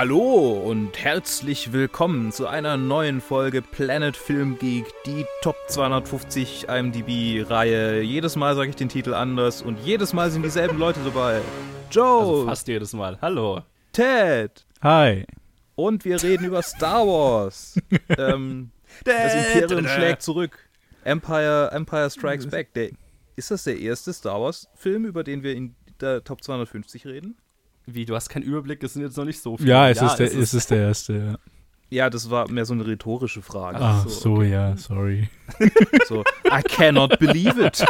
Hallo und herzlich willkommen zu einer neuen Folge Planet Film Geek, die Top 250 IMDb-Reihe. Jedes Mal sage ich den Titel anders und jedes Mal sind dieselben Leute dabei. Joe, Also fast jedes Mal. Hallo. Ted Hi. und wir reden über Star Wars. ähm, das Imperium schlägt zurück. Empire, Empire Strikes Back. Der, ist das der erste Star Wars-Film, über den wir in der Top 250 reden? Wie, du hast keinen Überblick, es sind jetzt noch nicht so viele. Ja, es, ist, der, es ist der erste. Ja. Ja, das war mehr so eine rhetorische Frage. Ach so, ja, sorry. So, I cannot believe it.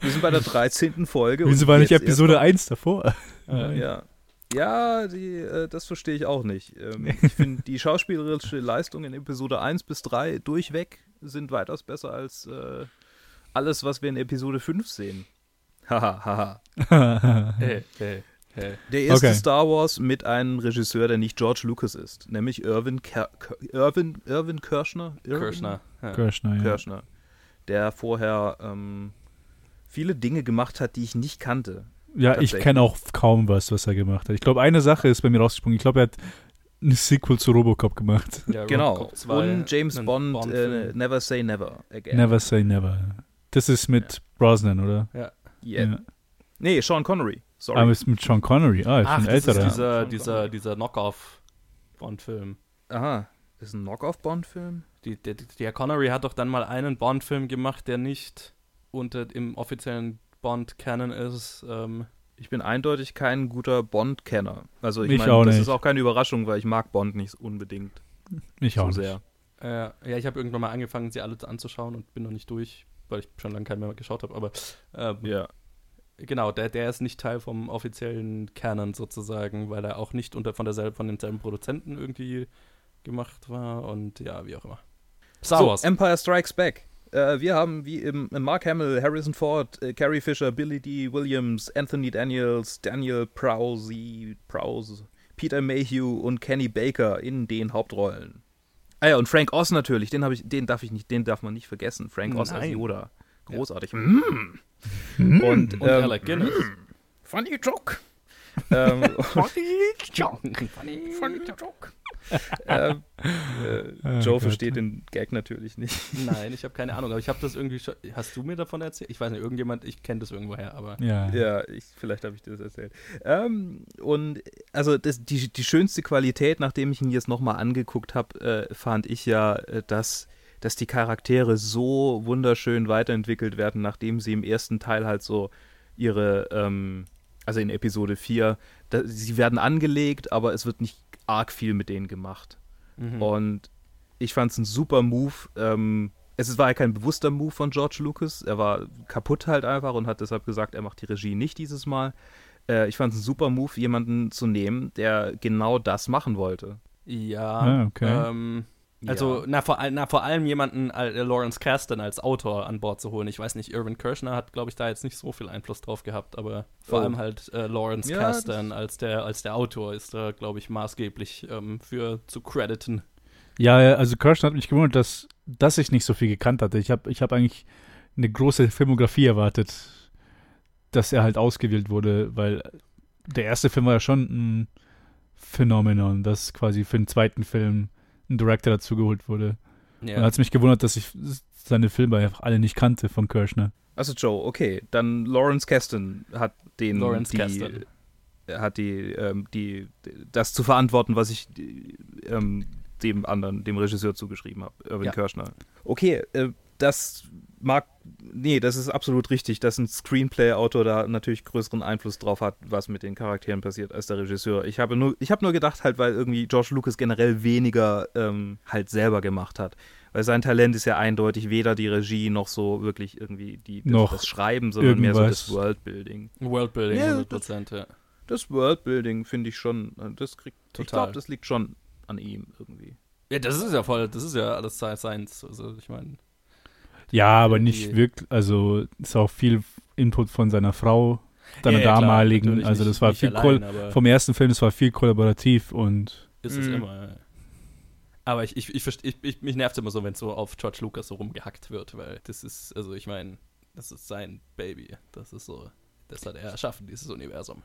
Wir sind bei der 13. Folge. Wieso war nicht Episode erst 1 davor? Ja. Ja, die, äh, das verstehe ich auch nicht. Ähm, ich finde, die schauspielerische Leistung in Episode 1 bis 3 durchweg sind weitaus besser als äh, alles, was wir in Episode 5 sehen. Haha, haha. Hey, hey, hey. Der erste Okay. Star Wars mit einem Regisseur, der nicht George Lucas ist, nämlich Irvin, Ker Irvin, Irvin Kirschner? Irvin? Kirschner. Ja. Kirschner, ja. Kirschner, der vorher ähm, viele Dinge gemacht hat, die ich nicht kannte. Ja, ich kenne auch kaum was, was er gemacht hat. Ich glaube, eine Sache ist bei mir rausgesprungen. Ich glaube, er hat ein Sequel zu Robocop gemacht. Ja, Genau. Robocop 2, Und James ein Bond, äh. Never Say Never Again. Never say never. Das ist mit Brosnan, oder? Yeah. Ja. Nee, Sean Connery. Sorry. Aber ist mit Sean Connery. Ah, ist Ach, ein das ist älterer. dieser, dieser, Connery. dieser Knockoff-Bond-Film. Aha. Ist ein Knockoff-Bond-Film? Der, der Connery hat doch dann mal einen Bond-Film gemacht, der nicht unter im offiziellen Bond-Canon ist. Ähm, Ich bin eindeutig kein guter Bond-Kenner. Also ich meine, auch das nicht. ist auch keine Überraschung, weil ich mag Bond nicht unbedingt ich auch so nicht. sehr. äh, ja, ich habe irgendwann mal angefangen, sie alle anzuschauen und bin noch nicht durch, weil ich schon lange keinen mehr geschaut habe. Aber ähm, Ja. Genau, der, der ist nicht Teil vom offiziellen Canon sozusagen, weil er auch nicht unter von derselben, von demselben Produzenten irgendwie gemacht war und ja, wie auch immer. Star so, Wars. Empire Strikes Back. Äh, wir haben wie im Mark Hamill, Harrison Ford, äh, Carrie Fisher, Billy D. Williams, Anthony Daniels, Daniel Prowse, Prowse, Peter Mayhew und Kenny Baker in den Hauptrollen. Ah ja, und Frank Oz natürlich, den, ich, den darf ich nicht, den darf man nicht vergessen. Frank Oz als. Yoda. Großartig. Mm. Und, und ähm, Alec Guinness. Funny joke. ähm, ähm, äh, Oh Joe Gott. versteht den Gag natürlich nicht. Nein, ich habe keine Ahnung, aber ich habe das irgendwie schon. Hast du mir davon erzählt? Ich weiß nicht, irgendjemand, ich kenne das irgendwoher, aber. Ja. Ja, ich, vielleicht habe ich dir das erzählt. Ähm, und also das, die, die schönste Qualität, nachdem ich ihn jetzt nochmal angeguckt habe, äh, fand ich ja, äh, dass, dass die Charaktere so wunderschön weiterentwickelt werden, nachdem sie im ersten Teil halt so ihre, ähm, also in Episode 4, da, sie werden angelegt, aber es wird nicht arg viel mit denen gemacht. Mhm. Und ich fand es ein super Move. Ähm, es war ja kein bewusster Move von George Lucas. Er war kaputt halt einfach und hat deshalb gesagt, er macht die Regie nicht dieses Mal. Äh, ich fand es ein super Move, jemanden zu nehmen, der genau das machen wollte. Ja, Ah, okay. ähm, also Ja. na, vor, na, vor allem jemanden, äh, Lawrence Kasdan als Autor an Bord zu holen. Ich weiß nicht, Irvin Kirschner hat, glaube ich, da jetzt nicht so viel Einfluss drauf gehabt, aber vor Oh. allem halt äh, Lawrence Ja, Kasdan als der, als der Autor ist da, glaube ich, maßgeblich ähm, für zu crediten. Ja, ja, also Kirschner hat mich gewundert, dass, dass ich nicht so viel gekannt hatte. Ich habe ich hab eigentlich eine große Filmografie erwartet, dass er halt ausgewählt wurde, weil der erste Film war ja schon ein Phänomenon, dass quasi für den zweiten Film ein Director dazugeholt wurde. Und dann Ja. hat es mich gewundert, dass ich seine Filme einfach alle nicht kannte von Kirschner. Also Joe, okay, dann Lawrence Kasten hat den Lawrence die, Kasdan. hat die, ähm, die, das zu verantworten, was ich ähm, dem anderen, dem Regisseur zugeschrieben habe, Irvin Ja. Kirschner. Okay, äh, das mag, nee, das ist absolut richtig, dass ein Screenplay-Autor da natürlich größeren Einfluss drauf hat, was mit den Charakteren passiert, als der Regisseur. Ich habe nur, ich habe nur gedacht, halt, weil irgendwie George Lucas generell weniger ähm, halt selber gemacht hat. Weil sein Talent ist ja eindeutig weder die Regie noch so wirklich irgendwie die, das, Noch das Schreiben, sondern mehr so irgendwas. das Worldbuilding. Worldbuilding, Ja, 100 Prozent, ja. Das Worldbuilding finde ich schon, das kriegt, ich Total. glaube, das liegt schon an ihm irgendwie. Ja, das ist ja voll, das ist ja alles Science. Also, ich meine, Ja, aber nicht wirklich, also ist auch viel Input von seiner Frau, deiner Ja, ja, klar, damaligen, natürlich also nicht- das war nicht viel allein, aber- vom ersten Film, das war viel kollaborativ und Ist es Mhm. immer. ja. Aber ich, ich, ich, ich, ich mich nervt immer so, wenn so auf George Lucas so rumgehackt wird, weil das ist, also ich meine, das ist sein Baby. Das ist so, das hat er erschaffen, dieses Universum.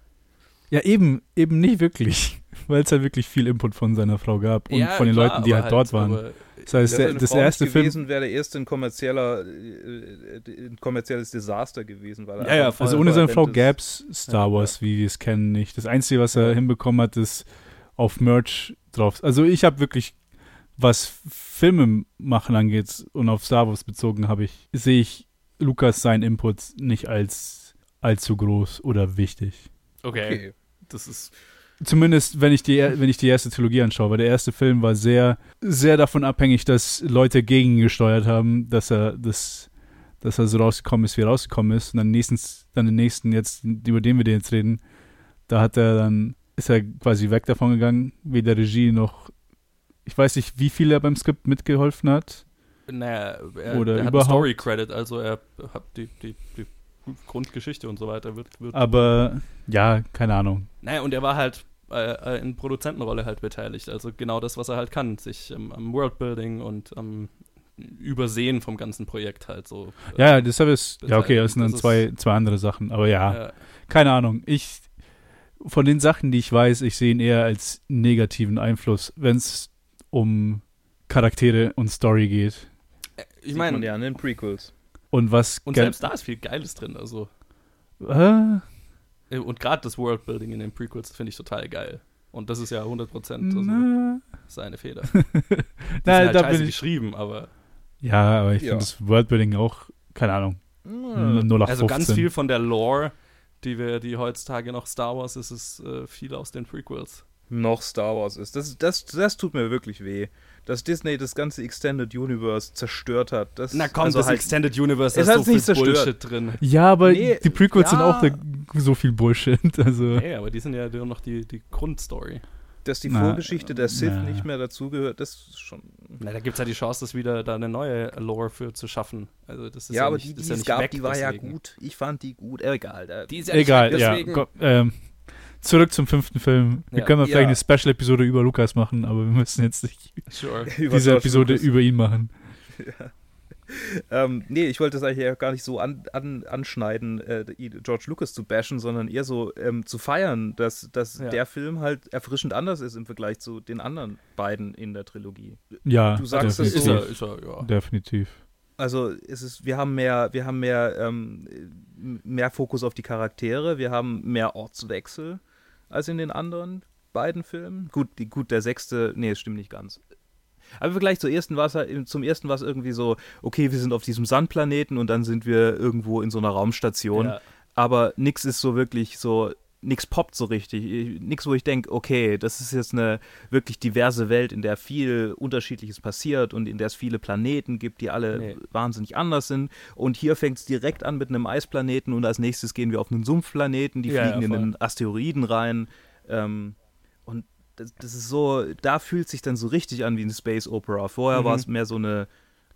Ja, eben, eben nicht wirklich. Weil es halt wirklich viel Input von seiner Frau gab und Ja, von den klar, Leuten, die aber halt dort waren. aber- Das heißt, der, das Frau erste Film. gewesen, wäre der erste ein kommerzieller, äh, ein kommerzielles Desaster gewesen. Weil er Ja, ja, Also ohne seine Frau gäbe es Star Ja, Wars, wie wir es kennen, nicht. Das Einzige, was er hinbekommen hat, ist auf Merch drauf. Also ich habe wirklich, was Filme machen angeht und auf Star Wars bezogen habe ich, sehe ich Lukas seinen Input nicht als allzu groß oder wichtig. Okay. Okay. Das ist. Zumindest, wenn ich die, wenn ich die erste Trilogie anschaue, weil der erste Film war sehr, sehr davon abhängig, dass Leute gegen ihn gesteuert haben, dass er das, dass er so rausgekommen ist, wie er rausgekommen ist. Und dann nächstens, dann den nächsten jetzt, über den wir den jetzt reden, da hat er dann, ist er quasi weg davon gegangen, weder Regie noch, ich weiß nicht, wie viel er beim Skript mitgeholfen hat. Naja, er, Oder er hat überhaupt- Story-Credit, also er hat die, die, die Grundgeschichte und so weiter wird. wird Aber ja, keine Ahnung. Naja, und er war halt äh, äh, in Produzentenrolle halt beteiligt. Also genau das, was er halt kann. Sich ähm, am Worldbuilding und am Übersehen vom ganzen Projekt halt so. äh, Ja, ja, deshalb ist, ja okay, das sind dann Das ist- zwei, zwei andere Sachen. Aber ja, äh, keine Ahnung. Ich, von den Sachen, die ich weiß, ich sehe ihn eher als negativen Einfluss, wenn es um Charaktere und Story geht. ich meine, ja in den Prequels. Und was. und selbst da ist viel Geiles drin. Also Äh, und gerade das Worldbuilding in den Prequels finde ich total geil. Und das ist ja 100% also seine Fehler. Die na, sind halt da scheiße bin ich. geschrieben, aber Ja, aber ich Ja. finde das Worldbuilding auch, keine Ahnung, Hm. 0 auf also ganz 15. viel von der Lore, die wir, die heutzutage noch Star Wars ist, ist äh, viel aus den Prequels. noch Star Wars ist. Das, das, das tut mir wirklich weh. Dass Disney das ganze Extended Universe zerstört hat. Das, Na komm, also das halt, Extended Universe, ist so viel. Bullshit drin. Ja, aber Nee, die Prequels sind ja. auch da, so viel Bullshit. Also, Nee, aber die sind ja nur noch die, die Grundstory. dass die Na, Vorgeschichte der Sith na. nicht mehr dazugehört, das ist schon. Na, da gibt es ja die Chance, das wieder da eine neue Lore für zu schaffen. Also das ist Ja, ja, aber nicht, die, die ist es ja gab, nicht die weg, war ja deswegen. gut. Ich fand die gut. Egal. Da, Die ist ja nicht egal, weg, ja. deswegen. Go, ähm, zurück zum fünften Film. Wir Ja. können mal vielleicht Ja. eine Special-Episode über Lukas machen, aber wir müssen jetzt nicht Sure. diese Episode Lucas. über ihn machen. Ähm, nee, ich wollte das eigentlich ja gar nicht so an, an, anschneiden, äh, George Lucas zu bashen, sondern eher so ähm, zu feiern, dass, dass Ja. der Film halt erfrischend anders ist im Vergleich zu den anderen beiden in der Trilogie. Ja, Du sagst es Ist so. er, ist er, ja. definitiv. Also es ist, wir haben mehr, wir haben mehr, ähm, mehr Fokus auf die Charaktere, wir haben mehr Ortswechsel als in den anderen beiden Filmen. Gut, die, gut, der sechste, nee, es stimmt nicht ganz. Aber im Vergleich zur ersten war es halt, zum ersten war es irgendwie so, okay, wir sind auf diesem Sandplaneten und dann sind wir irgendwo in so einer Raumstation. Ja. Aber nix ist so wirklich so, nix poppt so richtig. Nix, wo ich denke, okay, das ist jetzt eine wirklich diverse Welt, in der viel Unterschiedliches passiert und in der es viele Planeten gibt, die alle Nee. wahnsinnig anders sind. Und hier fängt es direkt an mit einem Eisplaneten und als nächstes gehen wir auf einen Sumpfplaneten, die Ja, fliegen ja, in einen Asteroiden rein. Ähm, und das, das ist so, da fühlt sich dann so richtig an wie eine Space Opera. Vorher Mhm. war es mehr so eine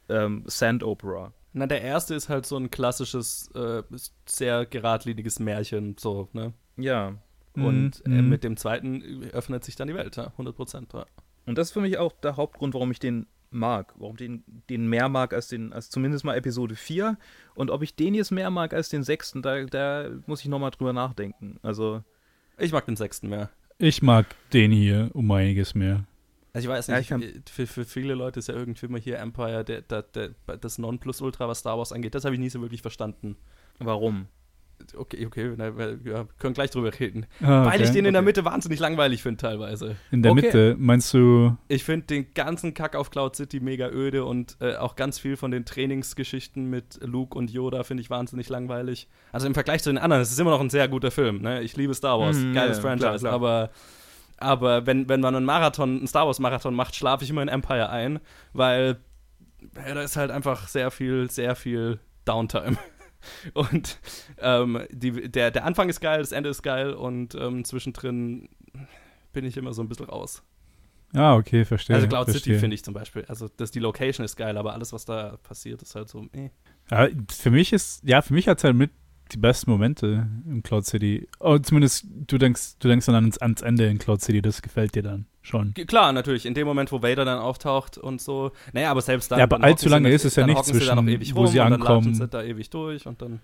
ähm, Sand Opera. Na, der erste ist halt so ein klassisches, äh, sehr geradliniges Märchen, so, ne? Ja. Und Mhm, äh, mhm. mit dem zweiten öffnet sich dann die Welt, ja, 100 Prozent. Ja. Und das ist für mich auch der Hauptgrund, warum ich den mag. Warum den, den mehr mag als den, als zumindest mal Episode 4. Und ob ich den jetzt mehr mag als den sechsten, da, da muss ich nochmal drüber nachdenken. Also, Ich mag den sechsten mehr. Ich mag den hier um einiges mehr. Also ich weiß Ja, nicht, ich kann- äh, für, für viele Leute ist ja irgendwie immer hier Empire der, der, der, das Nonplusultra, was Star Wars angeht. Das habe ich nie so wirklich verstanden. warum? Okay, okay, wir können gleich drüber reden. Ah, Weil ich okay. den in der okay. Mitte wahnsinnig langweilig finde teilweise. In der Okay. Mitte, meinst du, Ich finde den ganzen Kack auf Cloud City mega öde und äh, auch ganz viel von den Trainingsgeschichten mit Luke und Yoda finde ich wahnsinnig langweilig. Also im Vergleich zu den anderen, es ist immer noch ein sehr guter Film. Ne? Ich liebe Star Wars, Mhm, geiles ja, Franchise, klar, klar. aber aber wenn, wenn man einen Marathon, einen Star Wars Marathon macht, schlafe ich immer in Empire ein, weil ja, da ist halt einfach sehr viel, sehr viel Downtime. Und ähm, die, der, der Anfang ist geil, das Ende ist geil und ähm, zwischendrin bin ich immer so ein bisschen raus. Ah, okay, verstehe. Also Cloud City verstehe. finde ich zum Beispiel. Also das, die Location ist geil, aber alles, was da passiert, ist halt so, eh. Ja, für mich ist, ja, für mich hat es halt mit die besten Momente in Cloud City. Oh, zumindest du denkst, du denkst dann ans, ans Ende in Cloud City, das gefällt dir dann schon. Klar, natürlich, in dem Moment, wo Vader dann auftaucht und so. Naja, aber selbst dann. Ja, aber dann allzu sie lange ist es ja nicht sie zwischen, ewig wo rum sie und dann ankommen. sie da ewig durch und dann.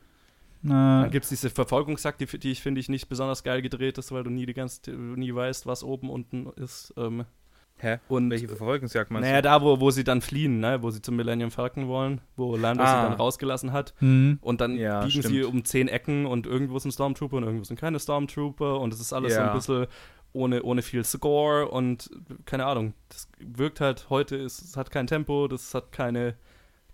Na, Dann gibt es diese Verfolgungsjagd, die, die ich finde ich nicht besonders geil gedreht ist, weil du nie die ganze, nie weißt, was oben unten ist. Ähm, Hä? und Welche Verfolgungsjagd meinst naja, da, wo, wo sie dann fliehen, ne? wo sie zum Millennium Falcon wollen, wo Lando sie Ah. dann rausgelassen hat. hm. Und dann Ja, biegen stimmt. sie um zehn Ecken und irgendwo sind Stormtrooper und irgendwo sind keine Stormtrooper und es ist alles so Ja. ein bisschen ohne, ohne viel Score und keine Ahnung. Das wirkt halt heute, es, es hat kein Tempo, das hat keine,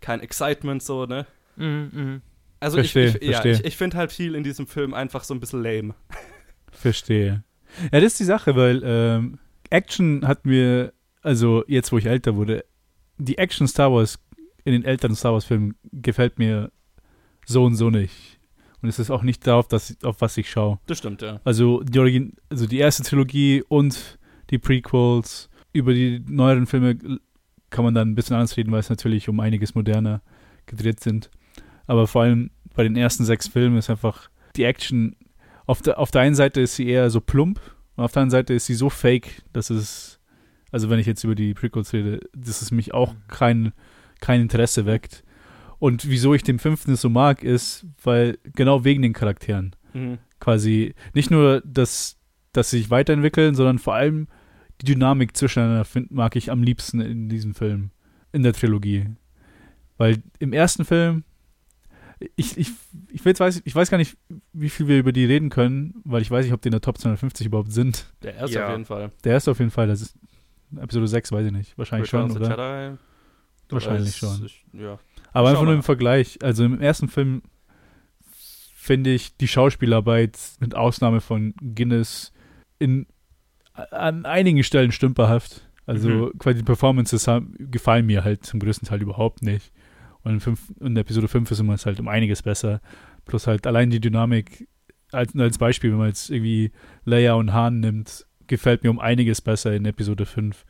kein Excitement so, ne? Mhm, mhm. Also Verstehe, ich, ich, ja, ich, ich finde halt viel in diesem Film einfach so ein bisschen lame. Verstehe. Ja, das ist die Sache, weil ähm, Action hat mir, also jetzt, wo ich älter wurde, die Action Star Wars in den älteren Star Wars Filmen gefällt mir so und so nicht. Und es ist auch nicht darauf, dass, auf was ich schaue. Das stimmt, ja. Also die, Origin also die erste Trilogie und die Prequels. Über die neueren Filme kann man dann ein bisschen anders reden, weil es natürlich um einiges moderner gedreht sind. Aber vor allem bei den ersten sechs Filmen ist einfach die Action, auf der, auf der einen Seite ist sie eher so plump und auf der anderen Seite ist sie so fake, dass es, also wenn ich jetzt über die Prequels rede, dass es mich auch kein, kein Interesse weckt. Und wieso ich den fünften so mag, ist, weil genau wegen den Charakteren Mhm. quasi nicht nur, dass, dass sie sich weiterentwickeln, sondern vor allem die Dynamik zwischeneinander find, mag ich am liebsten in diesem Film, in der Trilogie. Weil im ersten Film, ich, ich, ich, weiß, weiß- ich weiß gar nicht, wie viel wir über die reden können, weil ich weiß nicht, ob die in der Top 250 überhaupt sind. Der erste Ja. auf jeden Fall. Der erste auf jeden Fall, das ist Episode 6, weiß ich nicht. Wahrscheinlich schon, Return of the oder? Jedi. Wahrscheinlich schon. ist- Ja. Aber einfach nur im. Vergleich. Also im ersten Film finde ich die Schauspielarbeit mit Ausnahme von Guinness in, an einigen Stellen stümperhaft. Also Mhm. quasi die Performances haben, gefallen mir halt zum größten Teil überhaupt nicht. Und in, fünf, in Episode 5 ist immer es halt um einiges besser. Plus halt allein die Dynamik, als, als Beispiel, wenn man jetzt irgendwie Leia und Han nimmt, gefällt mir um einiges besser in Episode 5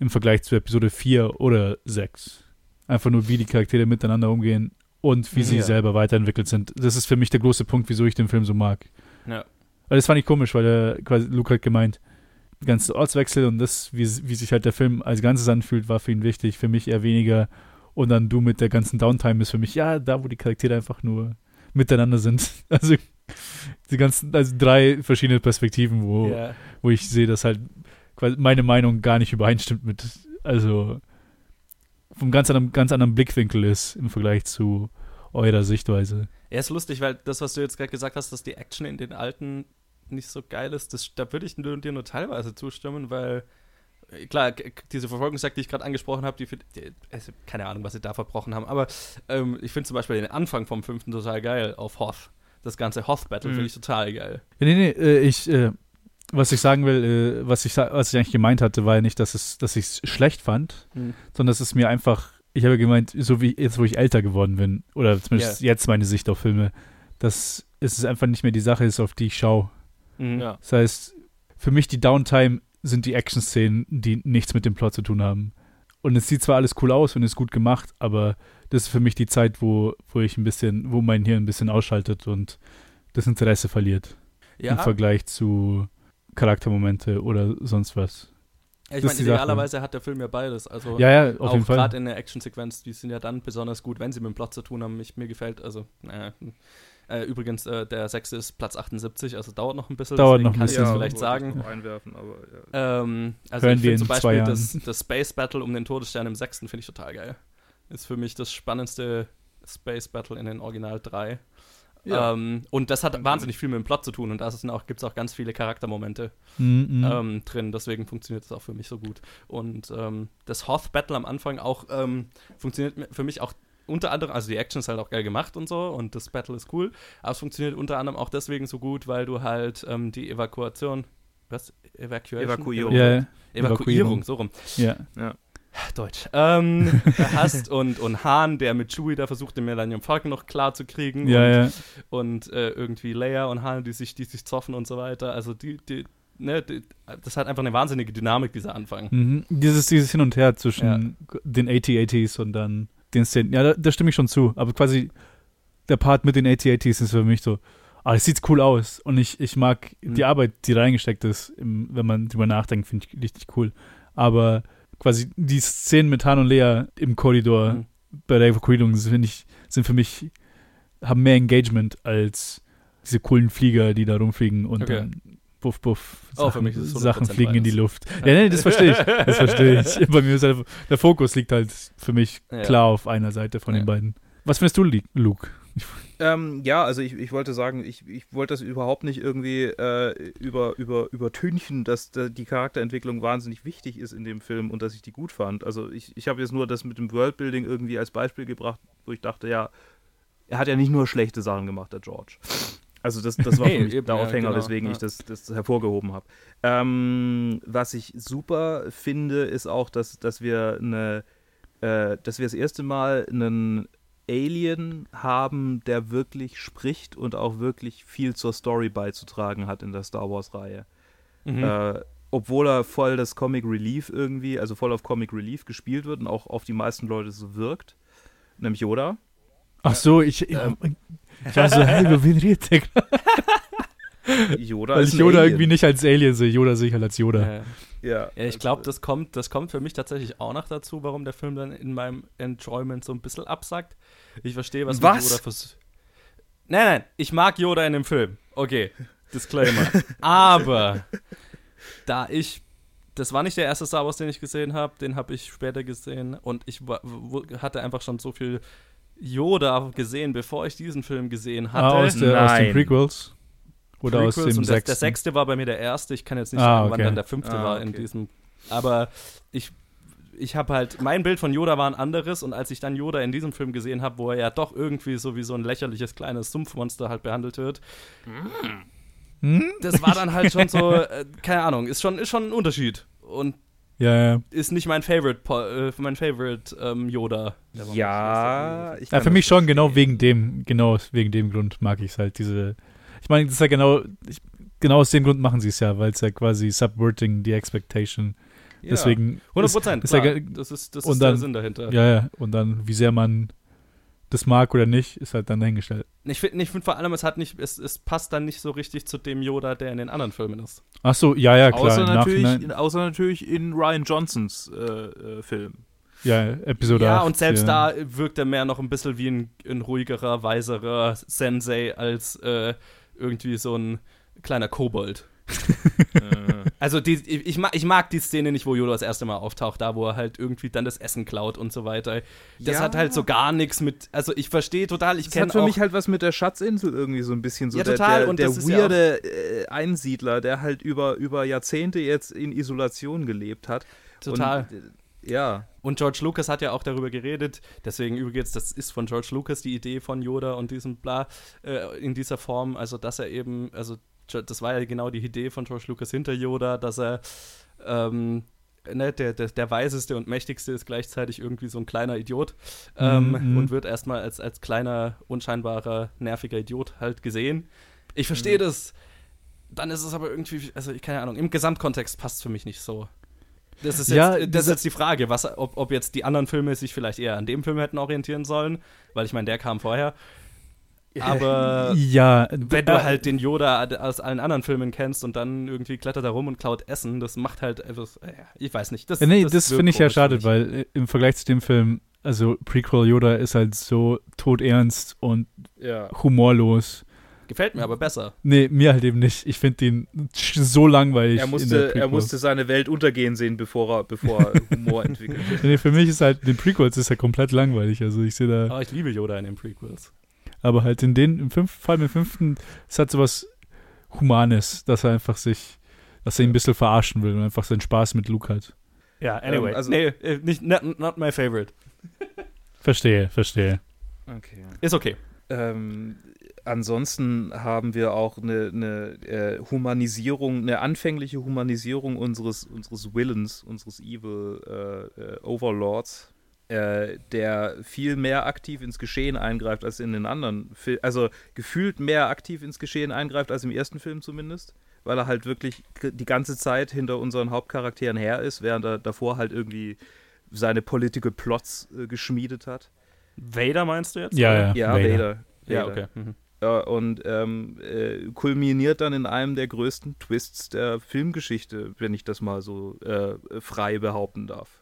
im Vergleich zu Episode 4 oder 6. Einfach nur, wie die Charaktere miteinander umgehen und wie sie Ja. selber weiterentwickelt sind. Das ist für mich der große Punkt, wieso ich den Film so mag. Ja. Weil das fand ich komisch, weil der, quasi Luke hat gemeint, der ganze Ortswechsel und das, wie, wie sich halt der Film als Ganzes anfühlt, war für ihn wichtig, für mich eher weniger. Und dann du mit der ganzen Downtime ist für mich, ja, da wo die Charaktere einfach nur miteinander sind. Also die ganzen, also drei verschiedene Perspektiven, wo, Ja. wo ich sehe, dass halt quasi meine Meinung gar nicht übereinstimmt mit, also vom ganz anderen, ganz anderen Blickwinkel ist im Vergleich zu eurer Sichtweise. Ja, ist lustig, weil das, was du jetzt gerade gesagt hast, dass die Action in den alten nicht so geil ist, das, da würde ich nur- dir nur teilweise zustimmen, weil äh, klar, diese Verfolgungsjagd, die ich gerade angesprochen habe, die, die also, keine Ahnung, was sie da verbrochen haben, aber ähm, ich finde zum Beispiel den Anfang vom fünften total geil auf Hoth. Das ganze Hoth-Battle Mhm. finde ich total geil. Nee, nee, äh, ich, äh, was ich sagen will, äh, was, ich, sa- was ich eigentlich gemeint hatte, war ja nicht, dass, es, dass ich es schlecht fand, sondern dass es mir einfach, ich habe gemeint, so wie jetzt, wo ich älter geworden bin, oder zumindest jetzt meine Sicht auf Filme, dass es einfach nicht mehr die Sache ist, auf die ich schaue. Mhm. Ja. Das heißt, für mich die Downtime sind die Action-Szenen, die nichts mit dem Plot zu tun haben. Und es sieht zwar alles cool aus und ist gut gemacht, aber das ist für mich die Zeit, wo, wo ich ein bisschen, wo mein Hirn ein bisschen ausschaltet und das Interesse verliert im Ja, Vergleich zu Charaktermomente oder sonst was. ich das meine, idealerweise hat der Film ja beides. Also Ja, ja, auf auch jeden Fall. gerade in der Actionsequenz, die sind ja dann besonders gut, wenn sie mit dem Plot zu tun haben. Ich, mir gefällt, also, naja. Äh, übrigens, äh, der sechste ist Platz 78, also dauert noch ein bisschen. Dauert deswegen noch ein kann ich bisschen. das Ja, vielleicht ich sagen. einwerfen, aber ja. Ähm, also Hören ich wir finde zum Beispiel das, das Space Battle um den Todesstern im sechsten finde ich total geil. Ist für mich das spannendste Space Battle in den Original 3. Ja. Ähm, und das hat wahnsinnig viel mit dem Plot zu tun und da gibt es auch ganz viele Charaktermomente Mhm, ähm, drin, deswegen funktioniert das auch für mich so gut. Und ähm, das Hoth Battle am Anfang auch ähm, funktioniert für mich auch unter anderem, also die Action ist halt auch geil gemacht und so und das Battle ist cool, aber es funktioniert unter anderem auch deswegen so gut, weil du halt ähm, die Evakuation, was? Evacuation? Evakuierung. ja, Evakuierung, so rum. ja. Deutsch. Ähm, hast und, und Hahn, der mit Chewie da versucht, den Millennium Falcon noch klar zu kriegen. Ja, und, ja. und äh, irgendwie Leia und Han, die sich, die sich zoffen und so weiter. Also die, die, ne, die, das hat einfach eine wahnsinnige Dynamik, dieser Anfang. Mhm. Dieses, dieses Hin und Her zwischen den AT-ATs und dann den Szenen. Ja, da, da stimme ich schon zu. Aber quasi der Part mit den AT-ATs ist für mich so, ah, das sieht cool aus. Und ich, ich mag Mhm. die Arbeit, die reingesteckt ist, im, wenn man drüber nachdenkt, finde ich richtig cool. Aber quasi die Szenen mit Han und Lea im Korridor Mhm. bei der Evakuierung sind, ich, sind für mich haben mehr Engagement als diese coolen Flieger, die da rumfliegen und Okay. dann buff, buff, Oh, für Sachen, 100% Sachen fliegen in die beides. Luft. Ja, nee, das verstehe ich. Das verstehe ich. Bei mir ist halt, der Fokus liegt halt für mich Ja. klar auf einer Seite von Ja. den beiden. Was findest du, Luke? Ähm, ja, also ich, ich wollte sagen, ich, ich wollte das überhaupt nicht irgendwie äh, über, über, übertünchen, dass da die Charakterentwicklung wahnsinnig wichtig ist in dem Film und dass ich die gut fand. Also ich, ich habe jetzt nur das mit dem Worldbuilding irgendwie als Beispiel gebracht, wo ich dachte, ja, er hat ja nicht nur schlechte Sachen gemacht, der George. Also das, das war für mich der ja, Aufhänger, genau, weswegen ja. ich das, das hervorgehoben habe. Ähm, was ich super finde, ist auch, dass, dass wir eine, äh, dass wir das erste Mal einen Alien haben, der wirklich spricht und auch wirklich viel zur Story beizutragen hat in der Star Wars-Reihe. Mhm. Äh, obwohl er voll das Comic Relief irgendwie, also voll auf Comic Relief gespielt wird und auch auf die meisten Leute so wirkt. Nämlich Yoda. Ach so, ich, ich, Ähm. ich war so, hey, über wen redet der? Yoda Weil ich Yoda Alien. irgendwie nicht als Alien sehe. Yoda sehe ich halt als Yoda. Ja. Ja, Ja, ich glaube, das kommt, das kommt für mich tatsächlich auch noch dazu, warum der Film dann in meinem Enjoyment so ein bisschen absackt. Ich verstehe, was, Was? Yoda fürs. Nein, nein, ich mag Yoda in dem Film. Okay, Disclaimer. Aber da ich. Das war nicht der erste Star Wars, den ich gesehen habe, den habe ich später gesehen und ich hatte einfach schon so viel Yoda gesehen, bevor ich diesen Film gesehen hatte. Ah, aus, der, aus den. Prequels? Oder aus Prequels dem und der, sechsten? der sechste war bei mir der erste. Ich kann jetzt nicht Ah, sagen, wann okay. dann der fünfte Ah, war in diesem. Aber ich, ich habe halt, mein Bild von Yoda war ein anderes und als ich dann Yoda in diesem Film gesehen habe, wo er ja doch irgendwie so wie so ein lächerliches kleines Sumpfmonster halt behandelt wird, Hm? das war dann halt schon so, äh, keine Ahnung, ist schon, ist schon ein Unterschied. Und Ja, ja. ist nicht mein Favorite, äh, mein Favorite ähm, Yoda. ja ich ja für mich schon genau verstehen. wegen dem, genau wegen dem Grund mag ich es halt. Diese, ich meine, das ist ja genau, ich, genau aus dem Grund machen sie es ja, weil es ja quasi subverting the expectation. Ja. Deswegen 100 Prozent, ist ja das ist, das und ist der dann- Sinn dahinter. Ja, ja. Und dann, wie sehr man das mag oder nicht, ist halt dann dahingestellt. Ich finde ich find vor allem, es hat nicht, es, es passt dann nicht so richtig zu dem Yoda, der in den anderen Filmen ist. Ach so, ja, ja, klar. Außer im natürlich, in, außer natürlich in Ryan Johnsons äh, äh, Film. ja, Episode ja, 8, und selbst ja. da wirkt er mehr noch ein bisschen wie ein, ein ruhigerer, weiserer Sensei als äh, irgendwie so ein kleiner Kobold. Äh, Also die, ich, mag, ich mag die Szene nicht, wo Yoda das erste Mal auftaucht, da wo er halt irgendwie dann das Essen klaut und so weiter. Das Ja. hat halt so gar nichts mit, also ich verstehe total, ich Das kenne hat für auch, mich halt was mit der Schatzinsel irgendwie so ein bisschen so Ja, der, total, der, und der ist ja weirde äh, Einsiedler, der halt über, über Jahrzehnte jetzt in Isolation gelebt hat. total. Und, äh, ja. Und George Lucas hat ja auch darüber geredet, deswegen übrigens, das ist von George Lucas die Idee von Yoda und diesem Bla äh, in dieser Form, also dass er eben, also das war ja genau die Idee von George Lucas hinter Yoda, dass er ähm, ne, der, der, der weiseste und mächtigste ist gleichzeitig irgendwie so ein kleiner Idiot ähm, Mhm. und wird erstmal als, als kleiner, unscheinbarer, nerviger Idiot halt gesehen. Ich verstehe das. Dann ist es aber irgendwie, also ich keine Ahnung, im Gesamtkontext passt es für mich nicht so. Das ist jetzt, Ja, das ist jetzt die Frage, was, ob, ob jetzt die anderen Filme sich vielleicht eher an dem Film hätten orientieren sollen, weil ich meine, der kam vorher. Aber ja, wenn du halt den Yoda aus allen anderen Filmen kennst und dann irgendwie klettert er rum und klaut Essen, das macht halt etwas, ich weiß nicht. Das, Ja, nee, das, wirkt finde ich ja schade, weil äh, im Vergleich zu dem Film, also Prequel Yoda ist halt so todernst und ja. humorlos. Gefällt mir aber besser. Nee, mir halt eben nicht. Ich finde ihn so langweilig. Er in der musste, er musste seine Welt untergehen sehen, bevor er, bevor er Humor entwickelt. Nee, für mich ist halt, den Prequels ist er komplett langweilig. Also ich sehe da, Aber ich liebe Yoda in den Prequels. Aber halt in den, im fünften, vor allem im fünften, es hat sowas Humanes, dass er einfach sich, dass er ihn ein bisschen verarschen will und einfach seinen Spaß mit Luke hat. Ja, anyway. Ähm, also- nee, äh, nicht, not, not my favorite. Verstehe, verstehe. Okay. Ist okay. Ähm, ansonsten haben wir auch eine, eine äh, Humanisierung, eine anfängliche Humanisierung unseres, unseres Willens, unseres Evil äh, äh, Overlords, äh, der viel mehr aktiv ins Geschehen eingreift als in den anderen Filmen. Also gefühlt mehr aktiv ins Geschehen eingreift als im ersten Film zumindest, weil er halt wirklich die ganze Zeit hinter unseren Hauptcharakteren her ist, während er davor halt irgendwie seine Political Plots äh, geschmiedet hat. Vader meinst du jetzt? Ja, ja. Ja, Vader. Vader. Ja, okay. Mhm. Ja, und ähm, äh, kulminiert dann in einem der größten Twists der Filmgeschichte, wenn ich das mal so äh, frei behaupten darf.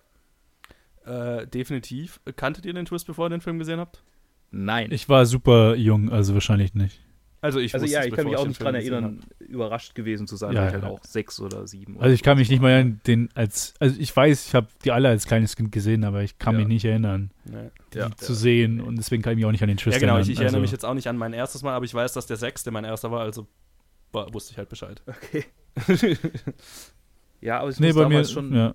Äh, definitiv. Kanntet ihr den Twist, bevor ihr den Film gesehen habt? Nein. Ich war super jung, also wahrscheinlich nicht. Also ich also ja, ich kann mich auch nicht dran erinnern, überrascht gewesen zu sein, Ja, weil ich halt ja. auch sechs oder sieben. Also ich kann mich nicht mal erinnern, den als, also ich weiß, ich habe die alle als kleines Kind gesehen, aber ich kann Ja. mich nicht erinnern, die Ja. zu sehen und deswegen kann ich mich auch nicht an den Ja, Twist genau, erinnern. ich, ich erinnere also, mich jetzt auch nicht an mein erstes Mal, aber ich weiß, dass der sechste mein erster war, also war, wusste ich halt Bescheid. Okay. Ja, aber es Nee, muss bei mir, damals schon ja,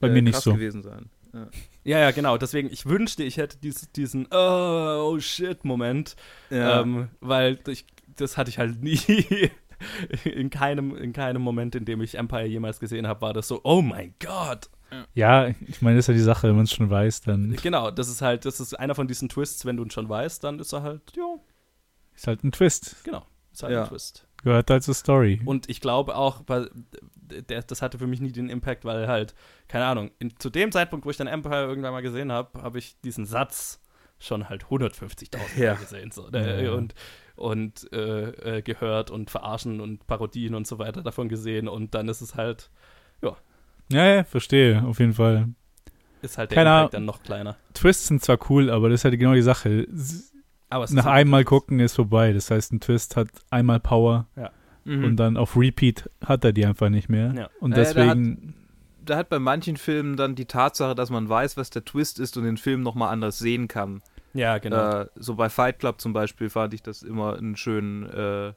bei äh, mir nicht krass so. gewesen sein. Ja. Ja, ja, genau, deswegen, ich wünschte, ich hätte dies, diesen Oh, oh shit Moment, Ja. ähm, weil ich, das hatte ich halt nie. In keinem, in keinem Moment, in dem ich Empire jemals gesehen habe, war das so, oh mein Gott. Ja, ich meine, das ist ja die Sache, wenn man es schon weiß, dann Genau, das ist halt, das ist einer von diesen Twists, wenn du ihn schon weißt, dann ist er halt, ja, ist halt ein Twist. genau, ist halt Ja. ein Twist. Gehört halt zur Story. Und ich glaube auch, weil der, das hatte für mich nie den Impact, weil halt, keine Ahnung, in, zu dem Zeitpunkt, wo ich dann Empire irgendwann mal gesehen habe, habe ich diesen Satz schon halt 150.000 Ja. Mal gesehen so, Ja, ne? ja. und und äh, äh, gehört und verarschen und Parodien und so weiter davon gesehen und dann ist es halt ja, ja, verstehe, auf jeden Fall. ist halt der Keine Impact dann noch kleiner. Twists sind zwar cool, aber das ist halt genau die Sache. Aber es Nach ist einmal gucken ist vorbei. Das heißt, ein Twist hat einmal Power Mhm. und dann auf Repeat hat er die einfach nicht mehr. Ja. Und Naja, der hat- deswegen, da hat bei manchen Filmen dann die Tatsache, dass man weiß, was der Twist ist und den Film nochmal anders sehen kann. Ja, genau. Äh, so bei Fight Club zum Beispiel fand ich das immer einen schönen, äh,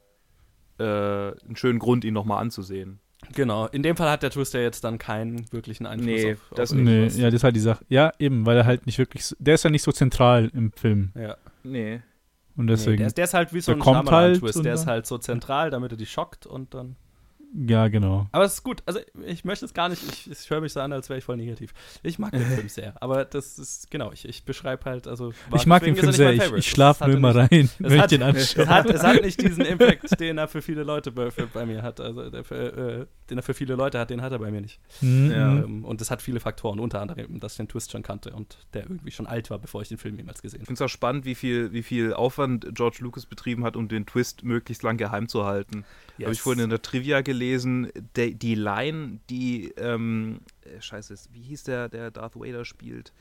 äh, einen schönen Grund, ihn nochmal anzusehen. genau. In dem Fall hat der Twist ja jetzt dann keinen wirklichen Einfluss Nee, auf, das auf nicht. nee, ja, das ist halt die Sache. Ja, eben, weil er halt nicht wirklich, so- der ist ja nicht so zentral im Film. Ja. Nee. Und Nee, deswegen, der, ist, der ist halt wie so ein kommt halt der ist halt so zentral, damit er die schockt und dann. Ja, genau. Aber es ist gut. Also, ich möchte es gar nicht. Ich, ich höre mich so an, als wäre ich voll negativ. Ich mag den Film sehr. Aber das ist, genau, ich, ich beschreibe halt. Also, war- Ich mag den Film sehr. Ich, ich schlafe nur immer rein, Es wenn ich hat- den nicht- anschaue. Es hat, es hat nicht diesen Impact, den er für viele Leute bei, für, bei mir hat. Also, der für, äh, den er für viele Leute hat, den hat er bei mir nicht. Mhm. Ja. Ähm, und das hat viele Faktoren. Unter anderem, dass ich den Twist schon kannte und der irgendwie schon alt war, bevor ich den Film jemals gesehen Ich habe. finde es auch spannend, wie viel, wie viel Aufwand George Lucas betrieben hat, um den Twist möglichst lang geheim zu halten. Habe ich vorhin in der Trivia gelesen, der, die Line, die, ähm, äh, scheiße, wie hieß der, der Darth Vader spielt?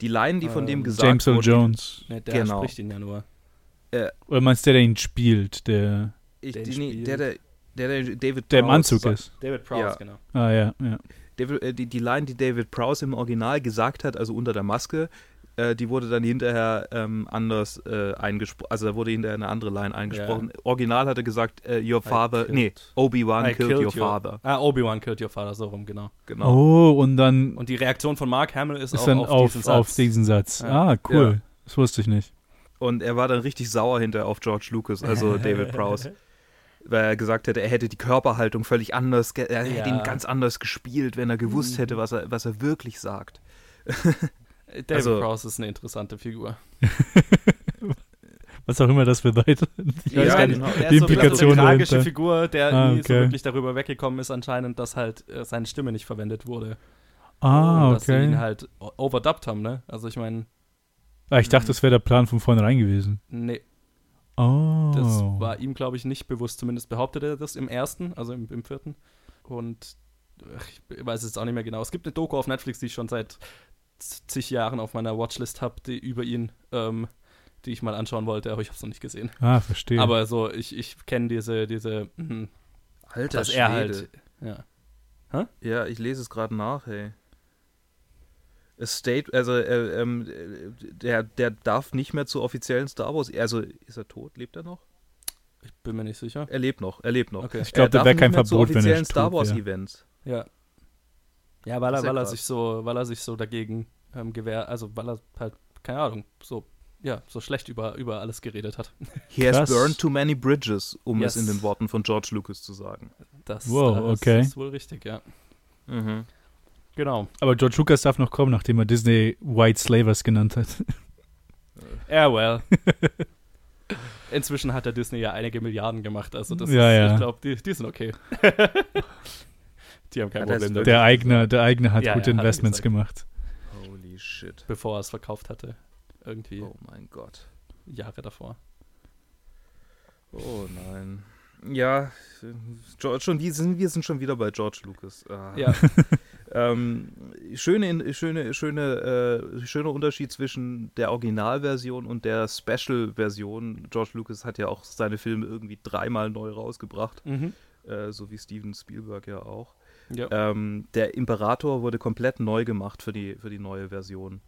Die Line, die von dem Ähm, gesagt James Earl wurde. Jones. Nee, der Genau. spricht ihn ja nur. Oder meinst du, der, der ihn spielt, der, Ich, Den spielt- der, der, der, der David der im Prowse Anzug sagt- ist? David Prowse, Ja. genau. Ah, ja, ja. David, äh, die, die Line, die David Prowse im Original gesagt hat, also unter der Maske, äh, die wurde dann hinterher ähm, anders äh, eingesprochen. Also da wurde hinterher eine andere Line eingesprochen. Original hat er gesagt, äh, Your father, killed- nee, Obi-Wan I killed, your father. Ah, Obi-Wan killed your father, so rum, genau. Genau. Oh, und dann Und die Reaktion von Mark Hamill ist, ist auch dann auf, auf, diesen auf Satz. diesen Satz. Ja. Ah, cool. Ja. Das wusste ich nicht. Und er war dann richtig sauer hinterher auf George Lucas, also David Prowse. Weil er gesagt hätte, er hätte die Körperhaltung völlig anders, er hätte Ja. ihn ganz anders gespielt, wenn er gewusst hätte, was er, was er wirklich sagt. David Also- Prowse ist eine interessante Figur. Was auch immer das bedeutet. Ich weiß Ja, gar nicht. genau. Er die ist so Implikation eine tragische dahinter. Figur, der Ah, nie so okay. wirklich darüber weggekommen ist anscheinend, dass halt äh, seine Stimme nicht verwendet wurde. Ah, Und dass sie ihn okay. halt overdubbt haben, ne? Also ich meine, Ah, ich dachte, das wäre der Plan von vornherein gewesen. nee, Oh. das war ihm, glaube ich, nicht bewusst. Zumindest behauptet er das im ersten, also im, im vierten. Und ach, ich weiß es jetzt auch nicht mehr genau. Es gibt eine Doku auf Netflix, die ich schon seit zig Jahren auf meiner Watchlist habe, die über ihn, ähm, die ich mal anschauen wollte, aber ich habe es noch nicht gesehen. Ah, verstehe. Aber so, ich, ich kenne diese, diese, mhm, Alter, dass er halt, ja. Ja, ich lese es gerade nach, hey. A State, also äh, ähm, äh, der, der darf nicht mehr zur offiziellen Star Wars. Also ist er tot? Lebt er noch? Ich bin mir nicht sicher. Er lebt noch, er lebt noch. Okay. ich glaube, da wäre nicht kein mehr zu Verbot, wenn er Star Wars wäre. Events. Ja. Ja, weil er, weil er sich so, weil er sich so dagegen ähm, gewähr, also weil er halt, keine Ahnung, so, ja, so schlecht über, über alles geredet hat. He has burned too many bridges, um Yes. es in den Worten von George Lucas zu sagen. Das, Wow, das okay. ist wohl richtig, ja. Mhm. Genau. Aber George Lucas darf noch kommen, nachdem er Disney White Slavers genannt hat. Ja, well. Inzwischen hat der Disney ja einige Milliarden gemacht, also das Ja, ist, ja. ich glaube, die, die sind okay. die haben kein es Problem damit, Der eigene, der eigene hat Ja, gute ja, hat Investments gemacht. Holy shit. bevor er es verkauft hatte. Irgendwie Oh mein Gott. Jahre davor. Oh nein. Ja, George, schon, wir, sind, wir sind schon wieder bei George Lucas. Ah. Ja. Ähm, schöne, schöne, schöne, äh, schöner Unterschied zwischen der Originalversion und der Special-Version. George Lucas hat ja auch seine Filme irgendwie dreimal neu rausgebracht, Mhm. äh, so wie Steven Spielberg ja auch. Ja. Ähm, der Imperator wurde komplett neu gemacht für die, für die neue Version.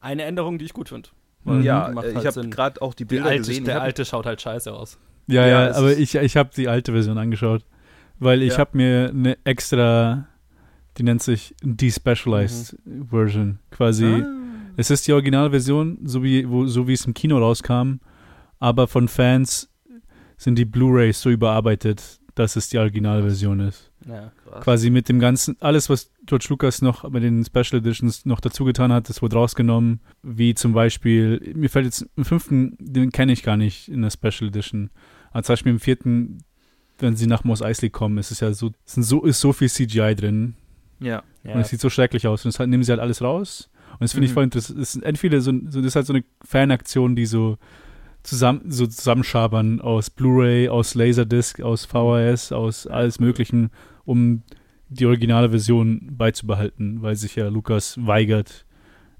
Eine Änderung, die ich gut finde. Mhm. Ja, äh, halt ich habe gerade auch die Die Bilder alte, gesehen. Der hab- alte schaut halt scheiße aus. Ja, Ja, ja, aber ich, ich habe die alte Version angeschaut, weil ich Ja. habe mir eine extra, die nennt sich Despecialized Version, quasi. Ah. Es ist die Originalversion, so wie, wo, so wie es im Kino rauskam, aber von Fans sind die Blu-rays so überarbeitet, dass es die Originalversion ist. Ja. Krass. Quasi mit dem ganzen, alles, was George Lucas noch bei den Special Editions noch dazu getan hat, das wurde rausgenommen. Wie zum Beispiel, mir fällt jetzt im fünften, den kenne ich gar nicht in der Special Edition. Aber zum Beispiel im vierten, wenn sie nach Mos Eisley kommen, ist es ja so, es sind so, ist so viel CGI drin. Ja. Ja. Und es sieht so schrecklich aus. Und das nehmen sie halt alles raus. Und das finde ich Mhm. voll interessant. Es ist entweder so, so, das ist halt so eine Fanaktion, die so zusammen, so zusammenschabern aus Blu-ray, aus Laserdisc, aus VHS, aus alles Möglichen, um die originale Version beizubehalten, weil sich ja Lukas weigert,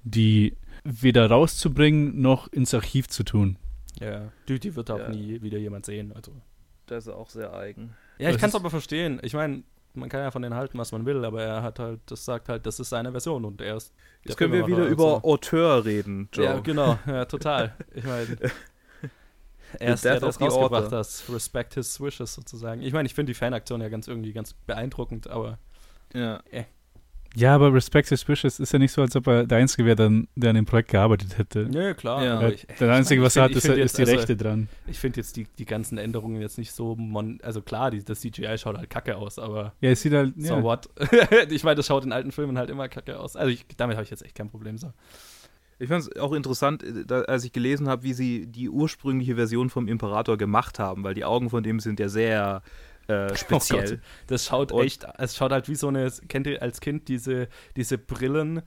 die weder rauszubringen noch ins Archiv zu tun. ja. Die, die wird auch Ja. nie wieder jemand sehen. Also. Das ist auch sehr eigen. Ja, ich kann es aber verstehen. Ich meine, man kann ja von denen halten, was man will, aber er hat halt, das sagt halt, das ist seine Version und er ist. Jetzt können wir wieder über Auteur reden, Joe. Ja, genau, ja, total. Ich meine, er ist The der, der the rausgebracht hat. Respect his wishes sozusagen. Ich meine, ich finde die Fanaktion ja ganz irgendwie ganz beeindruckend, aber Ja. Ja, aber Respect Suspicious ist ja nicht so, als ob er der Einzige wäre, der, an dem Projekt gearbeitet hätte. nö, klar. Ja. aber Er- ich, der Einzige, was er hat, ist, ist jetzt, die also, Rechte dran. Ich finde jetzt die, die ganzen Änderungen jetzt nicht so, mon also klar, die, das CGI schaut halt kacke aus, aber Ja, es sieht halt. so Ja. what? ich meine, das schaut in alten Filmen halt immer kacke aus. Also ich, damit habe ich jetzt echt kein Problem so. Ich fand es auch interessant, äh, da, als ich gelesen habe, wie sie die ursprüngliche Version vom Imperator gemacht haben, weil die Augen von dem sind ja sehr äh, speziell. Das schaut Und- echt, es schaut halt wie so eine, kennt ihr als Kind diese, diese Brillen,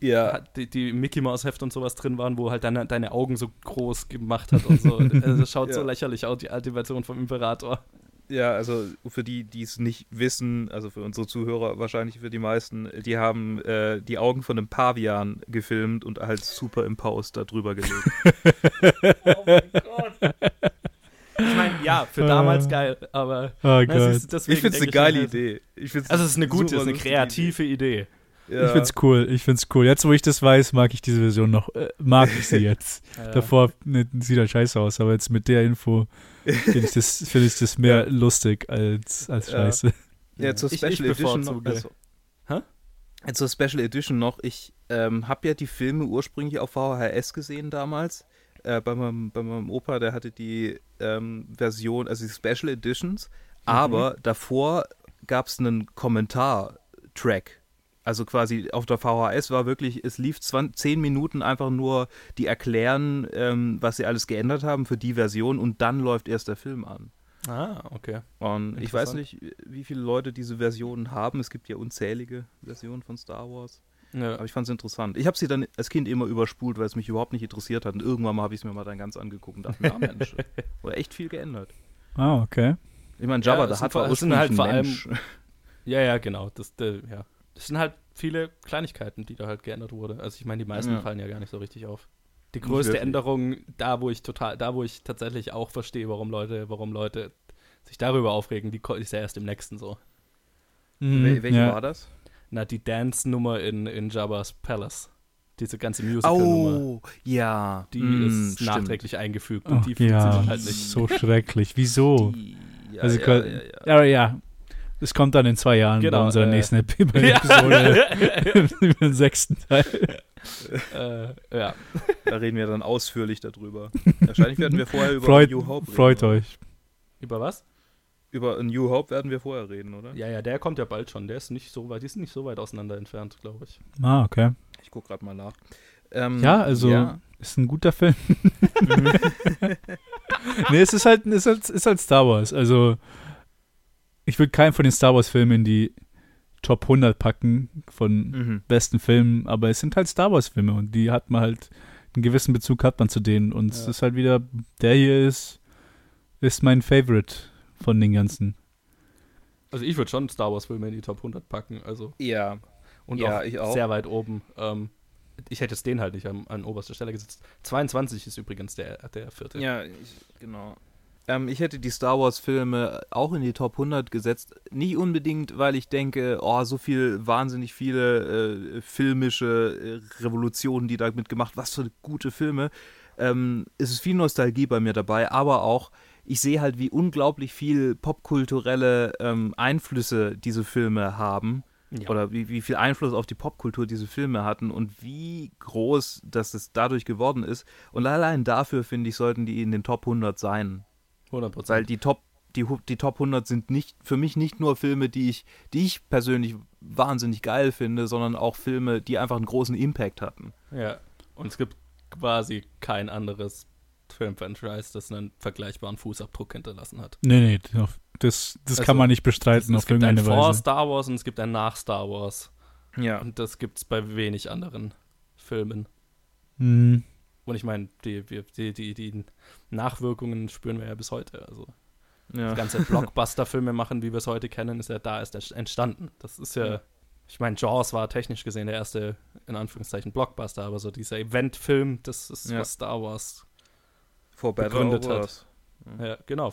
ja, die, die Mickey Mouse Heft und sowas drin waren, wo halt deine, deine Augen so groß gemacht hat und so. also das schaut so Ja. lächerlich aus, die alte Version vom Imperator. Ja, also für die, die es nicht wissen, also für unsere Zuhörer wahrscheinlich für die meisten, die haben äh, die Augen von einem Pavian gefilmt und halt superimposed da drüber gelegt. Oh mein Gott. Ich meine, ja, für damals geil, aber Oh siehst du, deswegen ich finde es eine geile halt- Idee. Also es ist eine gute, es super ist eine kreative Idee. Idee. Ja. Ich find's cool, ich find's cool. Jetzt, wo ich das weiß, mag ich diese Version noch. Äh, mag ich sie jetzt. Ja. Davor ne, sieht halt scheiße aus, aber jetzt mit der Info finde ich das, find ich das mehr lustig als, als scheiße. Ja, zur Ich- Special ich Edition noch. Also, Hä? Zur Special Edition noch. Ich ähm, habe ja die Filme ursprünglich auf VHS gesehen damals. Äh, bei, meinem, bei meinem Opa, der hatte die ähm, Version, also die Special Editions. Aber davor gab es einen Kommentar-Track. Also quasi auf der VHS war wirklich, es lief 20, 10 Minuten einfach nur, die erklären, ähm, was sie alles geändert haben für die Version und dann läuft erst der Film an. Ah, okay. Und ich weiß nicht, wie viele Leute diese Versionen haben. Es gibt ja unzählige Versionen von Star Wars. Ja. Aber ich fand es interessant. Ich habe sie dann als Kind immer überspult, weil es mich überhaupt nicht interessiert hat. Und irgendwann mal habe ich es mir mal dann ganz angeguckt und dachte, ja Mensch, wurde echt viel geändert. Ah, okay. Ich meine, Ja, Jabba, der sind hat war ursprünglich halt vor allem- Mensch. Ja, ja, genau. Das, äh, ja. Das sind halt viele Kleinigkeiten, die da halt geändert wurde. Also ich meine, die meisten Ja. fallen ja gar nicht so richtig auf. Die größte. Änderung, da wo ich total, da wo ich tatsächlich auch verstehe, warum Leute, warum Leute sich darüber aufregen, die ist ja erst im nächsten so. Wel welche ja. war das? Na, die Dance-Nummer in, in Jabba's Palace. Diese ganze Musical-Nummer. Oh, ja. Die Mm, ist stimmt. nachträglich eingefügt Oh, und die funktioniert ja, halt nicht. so schrecklich. Wieso? Die, ja, also, ja, ja, ja. Aber ja, es kommt dann in zwei Jahren Genau, bei unserer äh, nächsten Episode über den sechsten Teil. äh, ja. Da reden wir dann ausführlich darüber. Wahrscheinlich werden wir vorher über Freut, New Hope reden. freut oder? euch. Über was? Über New Hope werden wir vorher reden, oder? Ja, ja, der kommt ja bald schon. Der ist nicht so weit, die sind nicht so weit auseinander entfernt, glaube ich. Ah, okay. Ich gucke gerade mal nach. Ähm, Ja, also ja. ist ein guter Film. nee, es ist halt, ist halt, ist halt Star Wars. Also ich würde keinen von den Star Wars Filmen in die Top 100 packen von Mhm. besten Filmen, aber es sind halt Star Wars Filme und die hat man halt einen gewissen Bezug hat man zu denen und es Ja. ist halt wieder der hier ist ist mein Favorite von den ganzen. Also ich würde schon Star Wars-Filme in die Top 100 packen. Also Ja. und Ja, auch, ich auch. sehr weit oben. Ähm, ich hätte es den halt nicht an, an oberster Stelle gesetzt. 22 ist übrigens der, der vierte. Ja, ich, genau. Ähm, ich hätte die Star Wars-Filme auch in die Top 100 gesetzt. Nicht unbedingt, weil ich denke, oh, so viel wahnsinnig viele äh, filmische äh, Revolutionen, die damit gemacht, was für gute Filme. Ähm, es ist viel Nostalgie bei mir dabei, aber auch, ich sehe halt, wie unglaublich viel popkulturelle ähm, Einflüsse diese Filme haben Ja. oder wie, wie viel Einfluss auf die Popkultur diese Filme hatten und wie groß das es dadurch geworden ist. Und allein dafür, finde ich, sollten die in den Top 100 sein. 100 Weil Prozent. die Top, die, die Top 100 sind nicht, für mich nicht nur Filme, die ich, die ich persönlich wahnsinnig geil finde, sondern auch Filme, die einfach einen großen Impact hatten. Ja. Und es gibt quasi kein anderes Filmfranchise, das einen vergleichbaren Fußabdruck hinterlassen hat. Nee, nee, das, das Also, kann man nicht bestreiten es auf gibt ein irgendeine vor Weise. Star Wars und es gibt ein nach Star Wars. Ja. Und das gibt es bei wenig anderen Filmen. Mhm. Und ich meine, die, die, die, die Nachwirkungen spüren wir ja bis heute. Also ja. das ganze Blockbuster-Filme machen, wie wir es heute kennen, ist ja da ist er entstanden. Das ist ja, Ja. ich meine, Jaws war technisch gesehen der erste, in Anführungszeichen, Blockbuster, aber so dieser Eventfilm, das ist Ja. was Star Wars. For better begründet or hat. Worse. Ja, genau,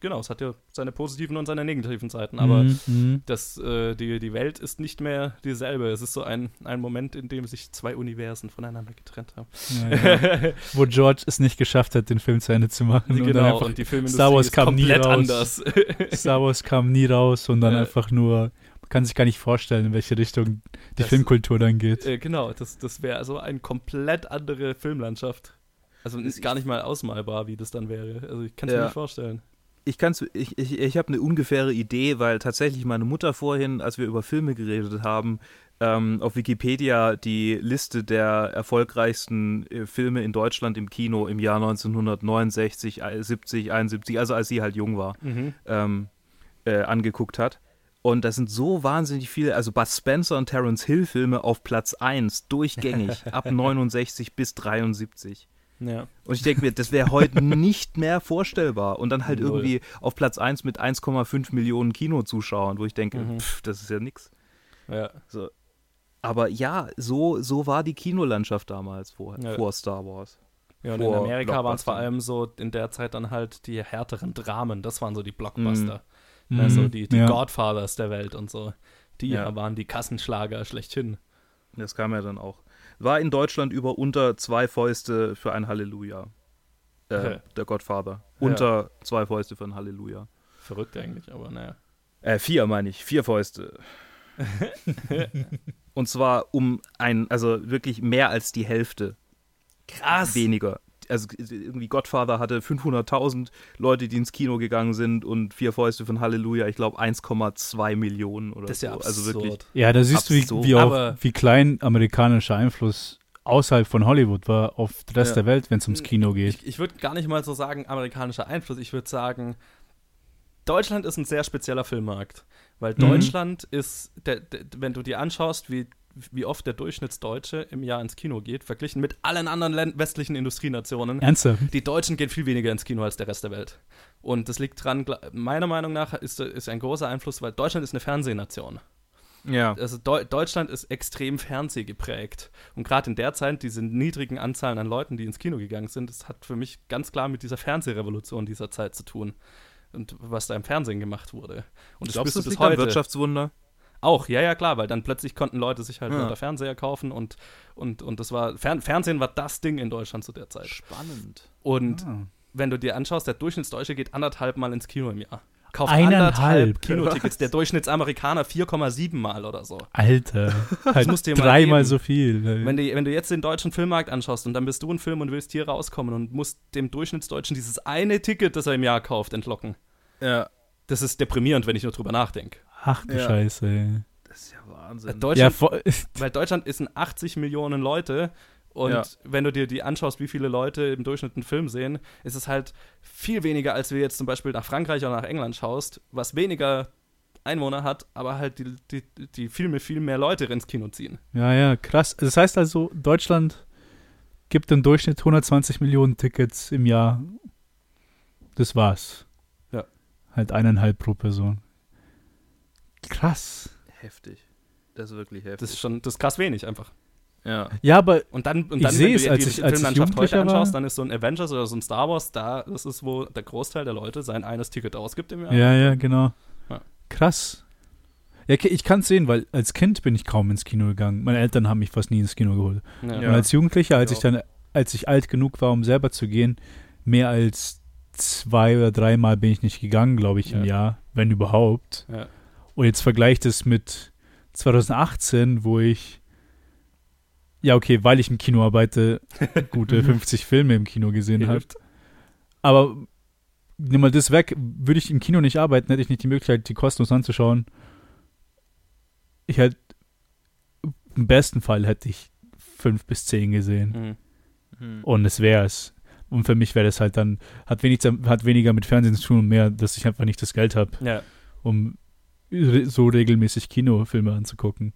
genau, es hat ja seine positiven und seine negativen Seiten, aber Mhm, mhm. das, äh, die, die Welt ist nicht mehr dieselbe. Es ist so ein, ein Moment, in dem sich zwei Universen voneinander getrennt haben. Ja, ja. Wo George es nicht geschafft hat, den Film zu Ende zu machen. und genau, einfach und die Filmindustrie Star Wars kam nie komplett raus. anders. Star Wars kam nie raus und dann Ja. einfach nur, man kann sich gar nicht vorstellen, in welche Richtung die Das- Filmkultur dann geht. Äh, genau, das, das wäre also eine komplett andere Filmlandschaft. Also ist gar nicht mal ausmalbar, wie das dann wäre. Also ich kann es mir Ja. nicht vorstellen. Ich kann's, ich, ich, ich habe eine ungefähre Idee, weil tatsächlich meine Mutter vorhin, als wir über Filme geredet haben, ähm, auf Wikipedia die Liste der erfolgreichsten äh, Filme in Deutschland im Kino im Jahr 1969, äh, 70, 71, also als sie halt jung war, ähm, äh, angeguckt hat. Und das sind so wahnsinnig viele, also Bud Spencer und Terence Hill Filme auf Platz 1, durchgängig, ab 69 bis 73. Ja. Und ich denke mir, das wäre heute nicht mehr vorstellbar. Und dann halt Null. irgendwie auf Platz 1 mit 1,5 Millionen Kinozuschauern, wo ich denke, Mhm. pff, das ist ja nix. ja. Aber ja, so, so war die Kinolandschaft damals vor, Ja. vor Star Wars. Ja, und in Vor Amerika waren es vor allem so in der Zeit dann halt die härteren Dramen. Das waren so die Blockbuster. Mhm. Also die, die ja. Godfathers der Welt und so. Die waren die Kassenschlager schlechthin. Das kam ja dann auch. War in Deutschland über unter zwei Fäuste für ein Halleluja. Äh, Okay. Der Godfather. Ja. Unter zwei Fäuste für ein Halleluja. Verrückt eigentlich, aber naja. Äh, vier meine ich, vier Fäuste. Und zwar um ein, also wirklich mehr als die Hälfte Krass. weniger. Also irgendwie Godfather hatte 500.000 Leute, die ins Kino gegangen sind und vier Fäuste von Halleluja, ich glaube 1,2 Millionen oder Das ist ja so. absurd. Also wirklich. Ja, da siehst du, Absurd. wie, wie, auch, wie klein amerikanischer Einfluss außerhalb von Hollywood war auf den Rest Ja. der Welt, wenn es ums Kino geht. Ich, ich würde gar nicht mal so sagen, amerikanischer Einfluss. Ich würde sagen, Deutschland ist ein sehr spezieller Filmmarkt. Weil Mhm. Deutschland ist, der, der, wenn du dir anschaust, wie, wie oft der Durchschnittsdeutsche im Jahr ins Kino geht, verglichen mit allen anderen westlichen Industrienationen, Ernsthaft? die Deutschen gehen viel weniger ins Kino als der Rest der Welt. Und das liegt dran, meiner Meinung nach ist, ist ein großer Einfluss, weil Deutschland ist eine Fernsehnation. Ja. Also Deu Deutschland ist extrem fernsehgeprägt. Und gerade in der Zeit, diese niedrigen Anzahlen an Leuten, die ins Kino gegangen sind, das hat für mich ganz klar mit dieser Fernsehrevolution dieser Zeit zu tun. Und was da im Fernsehen gemacht wurde. Und du, du das liegt am heute. Wirtschaftswunder? Auch, ja, ja, klar, weil dann plötzlich konnten Leute sich halt Ja. unter Fernseher kaufen und, und, und das war, Fern Fernsehen war das Ding in Deutschland zu der Zeit. Spannend. Und Ah. wenn du dir anschaust, der Durchschnittsdeutsche geht anderthalb Mal ins Kino im Jahr. Kauft Eineinhalb? anderthalb Kinotickets. Der Durchschnittsamerikaner 4,7 Mal oder so. Alter, halt dreimal so viel. ey. Wenn du, wenn du jetzt den deutschen Filmmarkt anschaust und dann bist du ein Film und willst hier rauskommen und musst dem Durchschnittsdeutschen dieses eine Ticket, das er im Jahr kauft, entlocken. Ja. Das ist deprimierend, wenn ich nur drüber nachdenke. Ach du Ja. Scheiße. Ey. Das ist ja Wahnsinn. Deutschland, Ja, weil Deutschland ist ein 80 Millionen Leute und Ja. wenn du dir die anschaust, wie viele Leute im Durchschnitt einen Film sehen, ist es halt viel weniger, als wir jetzt zum Beispiel nach Frankreich oder nach England schaust, was weniger Einwohner hat, aber halt die, die, die viel, viel mehr Leute ins Kino ziehen. ja, ja, krass. Das heißt also, Deutschland gibt im Durchschnitt 120 Millionen Tickets im Jahr. Das war's. Ja. Halt eineinhalb pro Person. Krass. Heftig. Das ist wirklich heftig. Das ist schon, das ist krass wenig einfach. ja. Ja, aber Und dann, und Ich dann sehe wenn es, du dir als die ich- als ich Filmlandschaft heute anschaust, dann ist so ein Avengers oder so ein Star Wars, da, das ist, wo der Großteil der Leute sein eines Ticket ausgibt im Jahr. Ja, ja, genau. Ja. Krass. Ja, ich kann es sehen, weil als Kind bin ich kaum ins Kino gegangen. Meine Eltern haben mich fast nie ins Kino geholt. Ja. Und als Jugendlicher, als Ja. ich dann, als ich alt genug war, um selber zu gehen, mehr als zwei oder dreimal bin ich nicht gegangen, glaube ich, im Ja. Jahr, wenn überhaupt. Ja. Und jetzt vergleicht es mit 2018, wo ich, ja, okay, weil ich im Kino arbeite, gute 50 Filme im Kino gesehen habe. Aber nimm mal das weg, würde ich im Kino nicht arbeiten, hätte ich nicht die Möglichkeit, die kostenlos anzuschauen. Ich hätte, im besten Fall hätte ich fünf bis zehn gesehen. Mhm. Hm. Und es wäre es. Und für mich wäre das halt dann, hat, wenig, hat weniger mit Fernsehen zu tun und mehr, dass ich einfach nicht das Geld habe, Ja, um so regelmäßig Kinofilme anzugucken.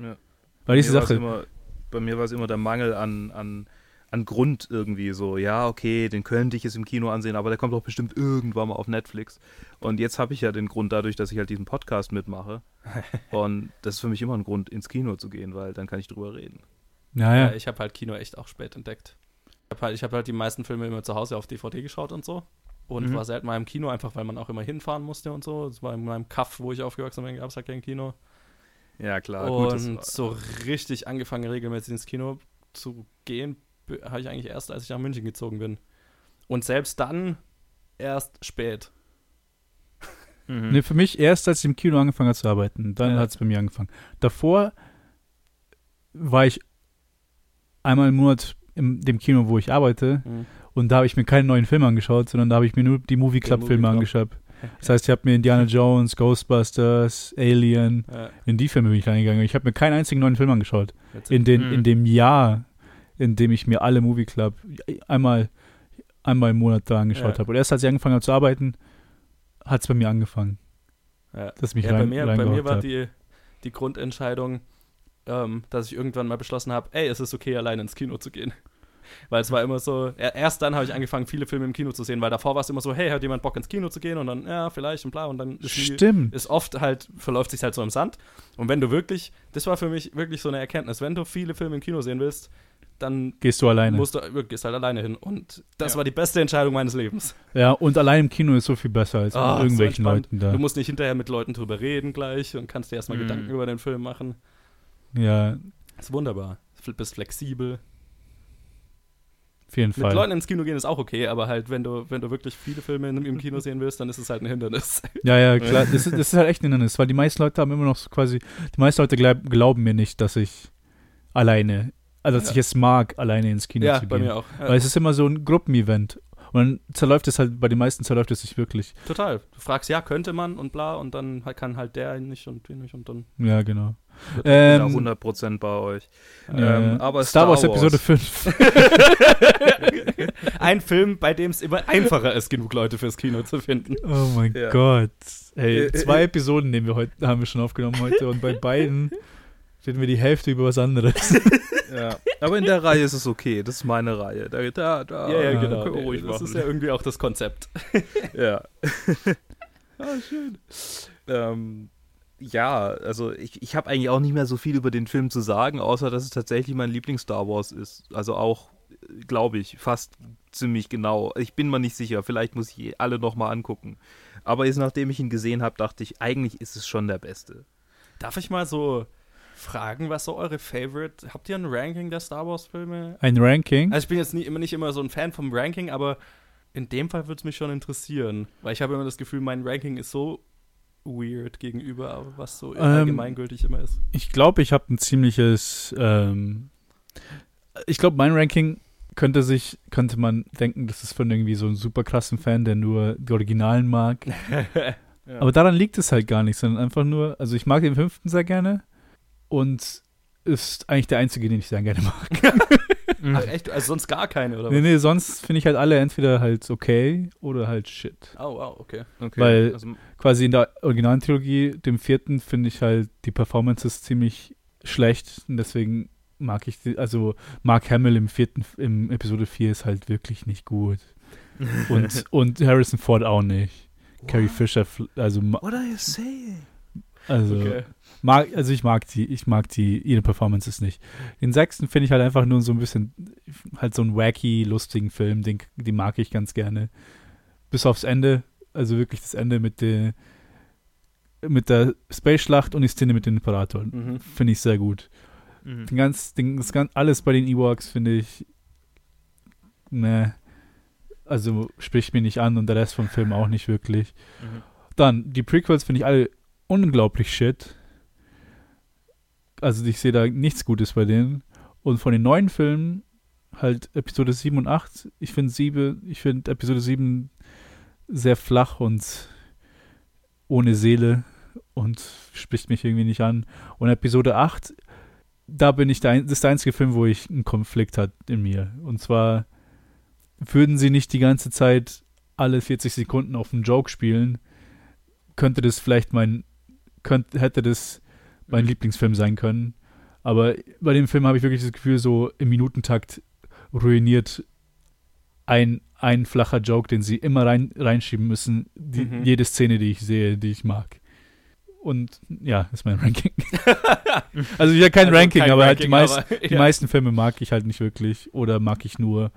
ja. Weil diese Bei mir war's Sache, Immer, bei mir war es immer der Mangel an, an, an Grund irgendwie so. Ja, okay, den könnte ich jetzt im Kino ansehen, aber der kommt doch bestimmt irgendwann mal auf Netflix. Und jetzt habe ich ja den Grund dadurch, dass ich halt diesen Podcast mitmache. Und das ist für mich immer ein Grund, ins Kino zu gehen, weil dann kann ich drüber reden. ja, Ja, ja, ich habe halt Kino echt auch spät entdeckt. Ich habe halt, ich hab halt die meisten Filme immer zu Hause auf DVD geschaut und so. Und Mhm. war selten mal im Kino, einfach weil man auch immer hinfahren musste und so. Das war in meinem Kaff, wo ich aufgewachsen bin, gab es halt kein Kino. Ja, klar. und das so richtig angefangen, regelmäßig ins Kino zu gehen, be- habe ich eigentlich erst, als ich nach München gezogen bin. Und selbst dann erst spät. Mhm. Nee, für mich erst, als ich im Kino angefangen habe zu arbeiten. Dann Ja. hat es bei mir angefangen. Davor war ich einmal im Monat in dem Kino, wo ich arbeite. Mhm. Und da habe ich mir keine neuen Filme angeschaut, sondern da habe ich mir nur die Movie Club Filme Movie angeschaut. Das heißt, ich habe mir Indiana Jones, Ghostbusters, Alien, Ja, in die Filme bin ich reingegangen. Ich habe mir keinen einzigen neuen Film angeschaut. In, den, Mhm. in dem Jahr, in dem ich mir alle Movie Club einmal, einmal im Monat da angeschaut Ja. habe. Und erst als ich angefangen habe zu arbeiten, hat es bei mir angefangen, ja. dass ich mich ja, bei rein, mir, bei mir war hab. die, die Grundentscheidung, ähm, dass ich irgendwann mal beschlossen habe, ey, es ist okay, alleine ins Kino zu gehen. Weil es war immer so, er- erst dann habe ich angefangen, viele Filme im Kino zu sehen, weil davor war es immer so, hey, hat jemand Bock ins Kino zu gehen? Und dann, ja, vielleicht und bla. Und dann ist, Stimmt. ist oft halt, verläuft sich halt so im Sand. Und wenn du wirklich, das war für mich wirklich so eine Erkenntnis, wenn du viele Filme im Kino sehen willst, dann Gehst du alleine. musst du, gehst halt alleine hin. Und das Ja. war die beste Entscheidung meines Lebens. ja, und allein im Kino ist so viel besser als Ah, mit so irgendwelchen. Leuten da. Du musst nicht hinterher mit Leuten drüber reden gleich und kannst dir erstmal Mhm. Gedanken über den Film machen. Ja, ist wunderbar. Du bist flexibel. Jeden Mit Fall. Leuten ins Kino gehen ist auch okay, aber halt, wenn du, wenn du wirklich viele Filme im, im Kino sehen willst, dann ist es halt ein Hindernis. Ja, ja, klar. Das ist, das ist halt echt ein Hindernis, weil die meisten Leute haben immer noch so quasi, die meisten Leute glaub, glauben mir nicht, dass ich alleine, also dass Ja. ich es mag, alleine ins Kino ja, zu bei gehen. mir auch. Ja, Weil es ist immer so ein Gruppenevent. Und dann zerläuft es halt, bei den meisten zerläuft es sich wirklich. total. Du fragst, ja, könnte man und bla, und dann halt- kann halt der nicht und die nicht und dann. Ja, genau. Ich bin Ähm, da 100% bei euch. äh, Ähm, aber Star Wars Star Wars. Episode 5. Ein Film, bei dem es immer einfacher ist, genug Leute fürs Kino zu finden. Oh mein Ja. Gott. Hey, Äh, zwei äh, Episoden nehmen wir heute, haben wir schon aufgenommen heute und bei beiden reden wir die Hälfte über was anderes. Ja. Aber in der Reihe ist es okay. Das ist meine Reihe. Da, da, da Ja, ja, ja, genau. können wir ruhig das machen. ist ja irgendwie auch das Konzept. Ja. Ah, schön. Ähm, ja, also ich, ich habe eigentlich auch nicht mehr so viel über den Film zu sagen, außer dass es tatsächlich mein Lieblings-Star Wars ist. Also auch, glaube ich, fast ziemlich genau. Ich bin mir nicht sicher. Vielleicht muss ich alle nochmal angucken. Aber jetzt, nachdem ich ihn gesehen habe, dachte ich, eigentlich ist es schon der Beste. Darf ich mal so fragen, was so eure Favorite. Habt ihr ein Ranking der Star Wars-Filme? Ein Ranking. Also ich bin jetzt nie, immer nicht immer so ein Fan vom Ranking, aber in dem Fall würde es mich schon interessieren. Weil ich habe immer das Gefühl, mein Ranking ist so weird gegenüber, was so Ähm, allgemeingültig immer ist. Ich glaube, ich habe ein ziemliches. Ähm, ich glaube, mein Ranking könnte sich, könnte man denken, das ist von irgendwie so einem super krassen Fan, der nur die Originalen mag. Ja. Aber daran liegt es halt gar nicht, sondern einfach nur, also ich mag den fünften sehr gerne und ist eigentlich der einzige, den ich sehr gerne mag. Ach echt? Also sonst gar keine, oder nee, was? nee, sonst finde ich halt alle entweder halt okay oder halt shit. Oh, wow, okay. okay. weil- also, Quasi in der originalen Trilogie, dem vierten, finde ich halt die Performances ziemlich schlecht und deswegen mag ich, die, also Mark Hamill im vierten, im Episode 4 ist halt wirklich nicht gut. Und, und Harrison Ford auch nicht. Carrie Fisher, also What are you saying? Also, Okay. mag, also ich mag die, ich mag die, ihre Performances nicht. Den sechsten finde ich halt einfach nur so ein bisschen, halt so einen wacky, lustigen Film, den, den mag ich ganz gerne. Bis aufs Ende, also wirklich das Ende mit der, mit der Space-Schlacht und die Szene mit den Imperatoren. Mhm. Finde ich sehr gut. Mhm. Den ganz, den, das ganz, alles bei den Ewoks finde ich, ne, also spricht mir nicht an und der Rest vom Film auch nicht wirklich. Mhm. Dann, die Prequels finde ich alle unglaublich shit. Also ich sehe da nichts Gutes bei denen. Und von den neuen Filmen, halt Episode 7 und 8, ich finde 7, ich finde Episode 7 sehr flach und ohne Seele und spricht mich irgendwie nicht an. Und Episode 8, da bin ich der, das ist der einzige Film, wo ich einen Konflikt hat in mir. Und zwar würden sie nicht die ganze Zeit alle 40 Sekunden auf einen Joke spielen, könnte das vielleicht mein, könnte, hätte das mein Mhm. Lieblingsfilm sein können. Aber bei dem Film habe ich wirklich das Gefühl, so im Minutentakt ruiniert ein, ein flacher Joke, den sie immer rein, reinschieben müssen, die, Mhm. jede Szene, die ich sehe, die ich mag. Und ja, ist mein Ranking. also ja, kein Also Ranking, kein aber halt die, Ranking, meisten, aber, die ja. meisten Filme mag ich halt nicht wirklich oder mag ich nur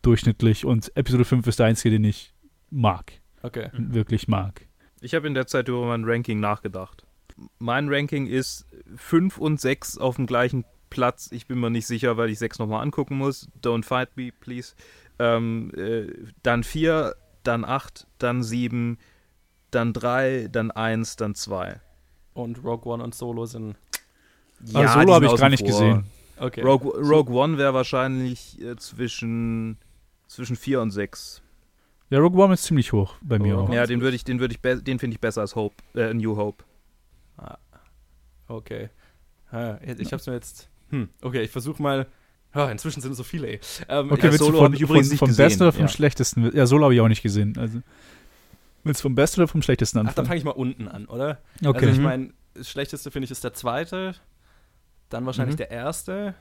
durchschnittlich. Und Episode 5 ist der einzige, den ich mag, Okay. wirklich mag. Ich habe in der Zeit über mein Ranking nachgedacht. Mein Ranking ist 5 und 6 auf dem gleichen Platz. Ich bin mir nicht sicher, weil ich 6 nochmal angucken muss. Don't fight me, please. Ähm, äh, dann 4, dann 8, dann 7, dann 3, dann 1, dann 2. Und Rogue One und Solo sind. Aber die Solo habe ich gar nicht vor. gesehen. Okay. Rogue, Rogue One wäre wahrscheinlich äh, zwischen, zwischen 4 und 6. Ja, Rogue One ist ziemlich hoch bei mir Rogue auch. Ja, den würde ich, den würde ich, den finde ich besser als Hope, äh, New Hope. Okay. Ah, ich hab's mir jetzt. Hm, okay, ich versuche mal. Ah, inzwischen sind es so viele, ey. Ähm, Okay, Ja, willst Solo du von, ich übrigens von, nicht vom gesehen, besten oder vom ja. schlechtesten? Ja, Solo habe ich auch nicht gesehen. Also, willst du vom besten oder vom schlechtesten Ach, dann anfangen? fange ich mal unten an, oder? okay. Also ich Mhm. meine, das schlechteste finde ich ist der zweite, dann wahrscheinlich Mhm. der erste,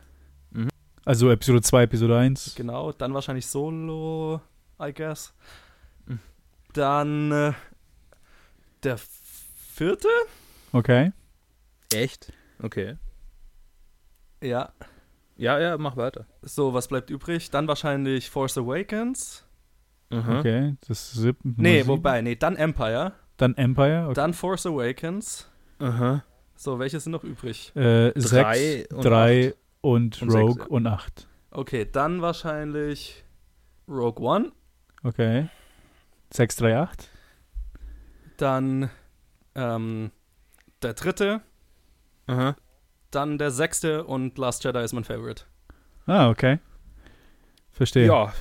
also Episode 2, Episode 1. genau, dann wahrscheinlich Solo, I guess. Dann äh, der vierte? Okay. Echt? Okay. Ja. Ja, ja, mach weiter. So, was bleibt übrig? Dann wahrscheinlich Force Awakens. Mhm. Okay. Das siebte. Nee, sieben. wobei, nee, dann Empire, Dann Empire. Okay. dann Force Awakens. Aha. So, welche sind noch übrig? Äh, Drei 6, und 3 acht. und, Und Rogue sechs, ja. und 8. Okay, dann wahrscheinlich Rogue One, Okay. 6, 3, 8. dann ähm, der dritte, Aha. dann der sechste und Last Jedi ist mein Favorite. Ah, okay. Verstehe. Ja.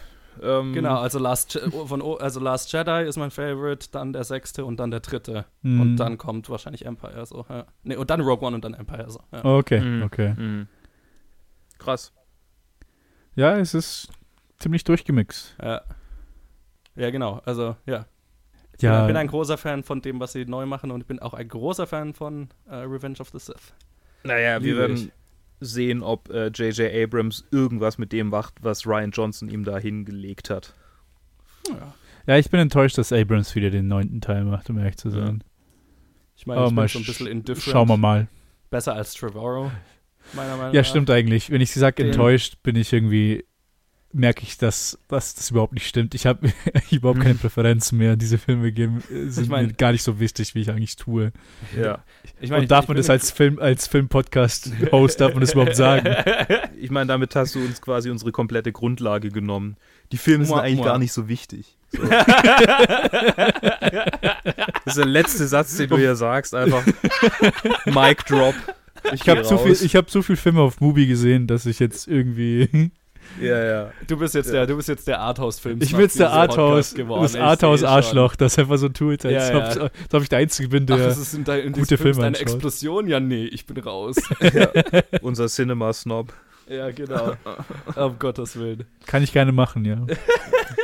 Ähm, Genau, also Last, Je- von, O- also Last Jedi ist mein Favorite, dann der sechste und dann der dritte. Hm. Und dann kommt wahrscheinlich Empire so. Ja. Nee, und dann Rogue One und dann Empire so. Ja. Okay, Mhm. okay. Mhm. Krass. Ja, es ist ziemlich durchgemixt. Ja. Ja, genau. Also, ja. Ich Ja, bin ein großer Fan von dem, was sie neu machen und ich bin auch ein großer Fan von äh, Revenge of the Sith. Naja, wir Liebe werden ich. sehen, ob äh, J.J. Abrams irgendwas mit dem macht, was Ryan Johnson ihm da hingelegt hat. Ja. ja, ich bin enttäuscht, dass Abrams wieder den neunten Teil macht, um ehrlich zu sein. Ich meine, ich mal bin so ein sch- bisschen indifferent. Schauen wir mal. Besser als Trevorrow, meiner Meinung Ja, nach. stimmt eigentlich. Wenn ich sie sage enttäuscht, bin ich irgendwie, merke ich, dass, dass das überhaupt nicht stimmt. Ich habe überhaupt keine Präferenzen mehr. Diese Filme geben, äh, sind mein- mir gar nicht so wichtig, wie ich eigentlich tue. Ja. Ich meine, Und darf ich man bin das als Film, als Film-Podcast-Host, darf man das überhaupt sagen? Ich meine, damit hast du uns quasi unsere komplette Grundlage genommen. Die Filme sind Mua, eigentlich mua. gar nicht so wichtig. So. das ist der letzte Satz, den du hier sagst, einfach Mic Drop. Ich habe geh zu viel, ich habe so viel Filme auf Mubi gesehen, dass ich jetzt irgendwie, Ja, ja. Du bist jetzt der, du bist jetzt der Arthouse-Film. ich bin jetzt der Arthouse, das Arthouse-Arschloch, das einfach so tut, als Ja, ja. ob, als ob ich der Einzige bin, Ach, der, das ist in dein, in gute Filme eine. Explosion? Ja, nee, ich bin raus. ja. Unser Cinema-Snob. ja, genau. um Gottes Willen. kann ich gerne machen, ja.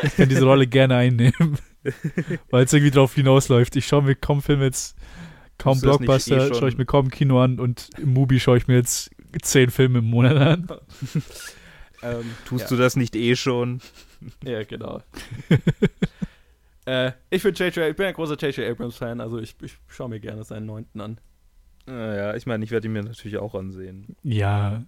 Ich kann diese Rolle gerne einnehmen, weil es irgendwie drauf hinausläuft. Ich schaue mir kaum Filme jetzt, kaum Blockbuster, eh schaue ich mir kaum Kino an und im Mubi schaue ich mir jetzt zehn Filme im Monat an. Ähm, Tust ja. du das nicht eh schon? Ja, genau. äh, ich bin JJ, ich bin ein großer J.J. Abrams-Fan, also ich, ich schaue mir gerne seinen neunten an. Naja, ich meine, ich werde ihn mir natürlich auch ansehen. Ja,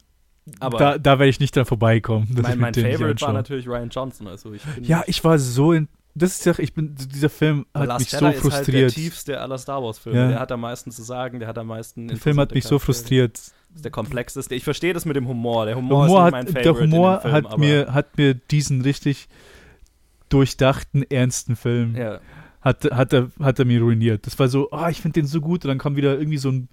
Aber da, da werde ich nicht dran vorbeikommen. mein, mein Favorite war natürlich Ryan Johnson. Also ich Ja, ich war so in. Das ist ja, ich bin, dieser Film hat Last mich Jedi so ist halt der frustriert. tiefste aller Star Wars-Filme. Ja. Der hat am meisten zu sagen, der hat am meisten. der Film hat mich so interessante Ist der komplexeste. Ich verstehe das mit dem Humor. Der Humor, Humor, ist nicht mein hat, Favorite der Humor Film, hat, mir, hat mir diesen richtig durchdachten, ernsten Film, Ja. hat, hat, er, hat er mir ruiniert. Das war so, ah, ich finde den so gut und dann kommt wieder irgendwie so ein,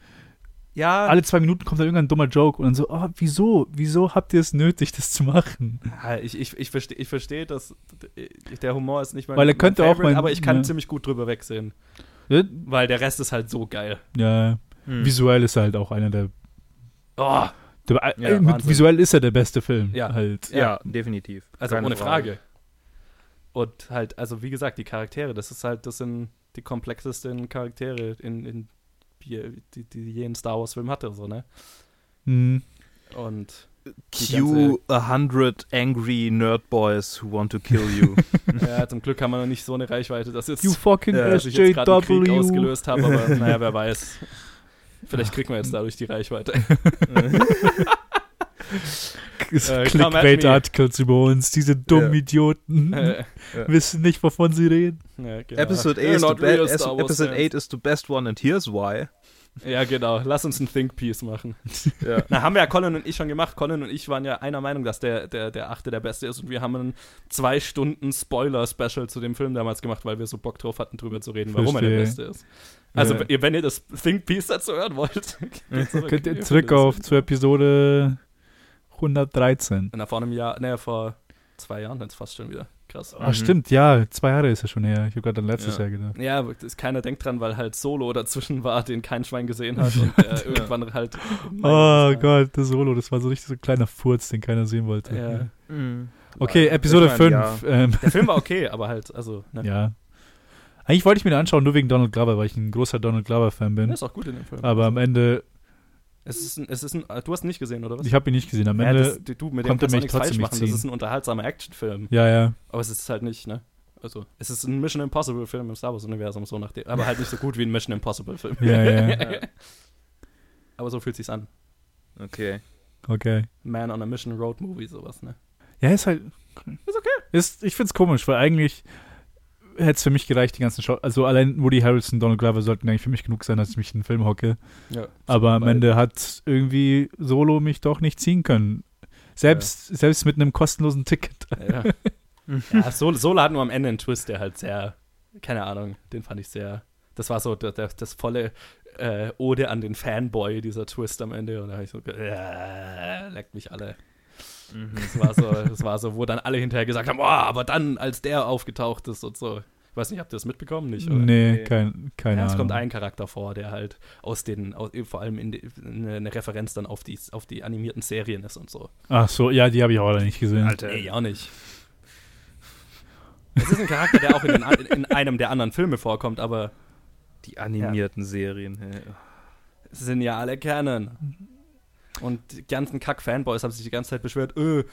Ja, alle zwei Minuten kommt da irgendein dummer Joke und dann so, ah, wieso, wieso habt ihr es nötig, das zu machen? Ja, ich, ich, ich verstehe, ich versteh, dass der Humor ist nicht mein, Weil er könnte mein auch Favorite, mein- aber ich kann ja. ziemlich gut drüber wegsehen. Ja, Weil der Rest ist halt so geil. ja Hm. visuell ist er halt auch einer der, Oh, der Ja, äh, mit, Wahnsinn. visuell ist er der beste Film. Ja. Halt. Ja, definitiv. also Keine ohne Frage. Und halt, also wie gesagt, die Charaktere, das ist halt, das sind die komplexesten Charaktere, in, in die, die, die je ein Star Wars-Film hatte, so, ne? Mhm. Und a hundred angry nerd boys who want to kill you. ja, zum Glück haben wir noch nicht so eine Reichweite, dass jetzt You fucking Ja, dass ich jetzt gerade einen Krieg SJW. ausgelöst habe, aber naja, wer weiß. Vielleicht kriegen wir jetzt dadurch die Reichweite. Äh. Clickbait-Articles über uns, diese dummen Ja. Idioten Äh, wissen nicht, wovon sie reden. ja, genau. Episode 8 Yeah, is Wars Episode fans. 8 is the best one and here's why. Ja, genau. Lass uns ein Think Piece machen. Ja. Na, haben wir ja Colin und ich schon gemacht. Colin und ich waren ja einer Meinung, dass der, der, der achte der beste ist und wir haben ein zwei Stunden Spoiler-Special zu dem Film damals gemacht, weil wir so Bock drauf hatten, drüber zu reden, warum er der Beste Verstehe. ist. Also, Ja. wenn ihr das Think Piece dazu hören wollt, zurück. Könnt ihr zurück auf zur Episode 113. Na, vor einem Jahr, ne, vor zwei Jahren jetzt fast schon wieder. Krass. Ah, Mhm. stimmt, ja, zwei Jahre ist er schon her. Ich habe gerade an letztes Ja. Jahr gedacht. Ja, aber das, keiner denkt dran, weil halt Solo dazwischen war, den kein Schwein gesehen hat und der irgendwann halt. Oh Gott, das Solo, das war so richtig so ein kleiner Furz, den keiner sehen wollte. Ja. Mhm. Okay, Ja, Episode ich meine, 5. Ähm, Der Film war okay, aber halt, also, ne. ja. Eigentlich wollte ich mir den anschauen, nur wegen Donald Glover, weil ich ein großer Donald Glover-Fan Der bin. ist auch gut in dem Film. Aber am Ende, Es ist ein, es ist ein, du hast ihn nicht gesehen, oder was? ich habe ihn nicht gesehen. Am ja, Ende, das, du, mit dem kommt er kannst du nichts falsch trotzdem machen. nicht Das ist ein unterhaltsamer Actionfilm. ja, ja. Aber es ist halt nicht, ne? Also, es ist ein Mission Impossible-Film im Star Wars-Universum, so nach dem. Aber halt nicht so gut wie ein Mission Impossible-Film. Ja, ja. Ja. aber so fühlt sich's an. Okay. Okay. Man on a Mission Road Movie, sowas, ne? Ja, ist halt. Ist okay. Ist, ich find's komisch, weil eigentlich hätte es für mich gereicht, die ganzen Schau Also allein Woody Harrelson, Donald Glover sollten eigentlich für mich genug sein, dass ich mich in den Film hocke. Ja. Aber am Ende hat irgendwie Solo mich doch nicht ziehen können. Selbst, selbst mit einem kostenlosen Ticket. Ja. ja, Solo, Solo hat nur am Ende einen Twist, der halt sehr, keine Ahnung, den fand ich sehr, das war so der, der, das volle äh, Ode an den Fanboy, dieser Twist am Ende. Und da habe ich so, äh, leckt mich alle. Mhm. Das war so, das war so, wo dann alle hinterher gesagt haben, oh, aber dann, als der aufgetaucht ist und so. Ich weiß nicht, habt ihr das mitbekommen? Nicht, oder? Nee, Nee. kein, keine Ja, es Ahnung. kommt ein Charakter vor, der halt aus den, aus, vor allem in die, eine, Referenz dann auf die, auf die animierten Serien ist und so. Ach so, ja, die habe ich auch leider nicht gesehen. Alter. Nee, auch nicht. Es ist ein Charakter, der auch in, den, in einem der anderen Filme vorkommt, aber Die animierten Serien. hey. es sind ja alle Canon. Und die ganzen Kack-Fanboys haben sich die ganze Zeit beschwert, äh,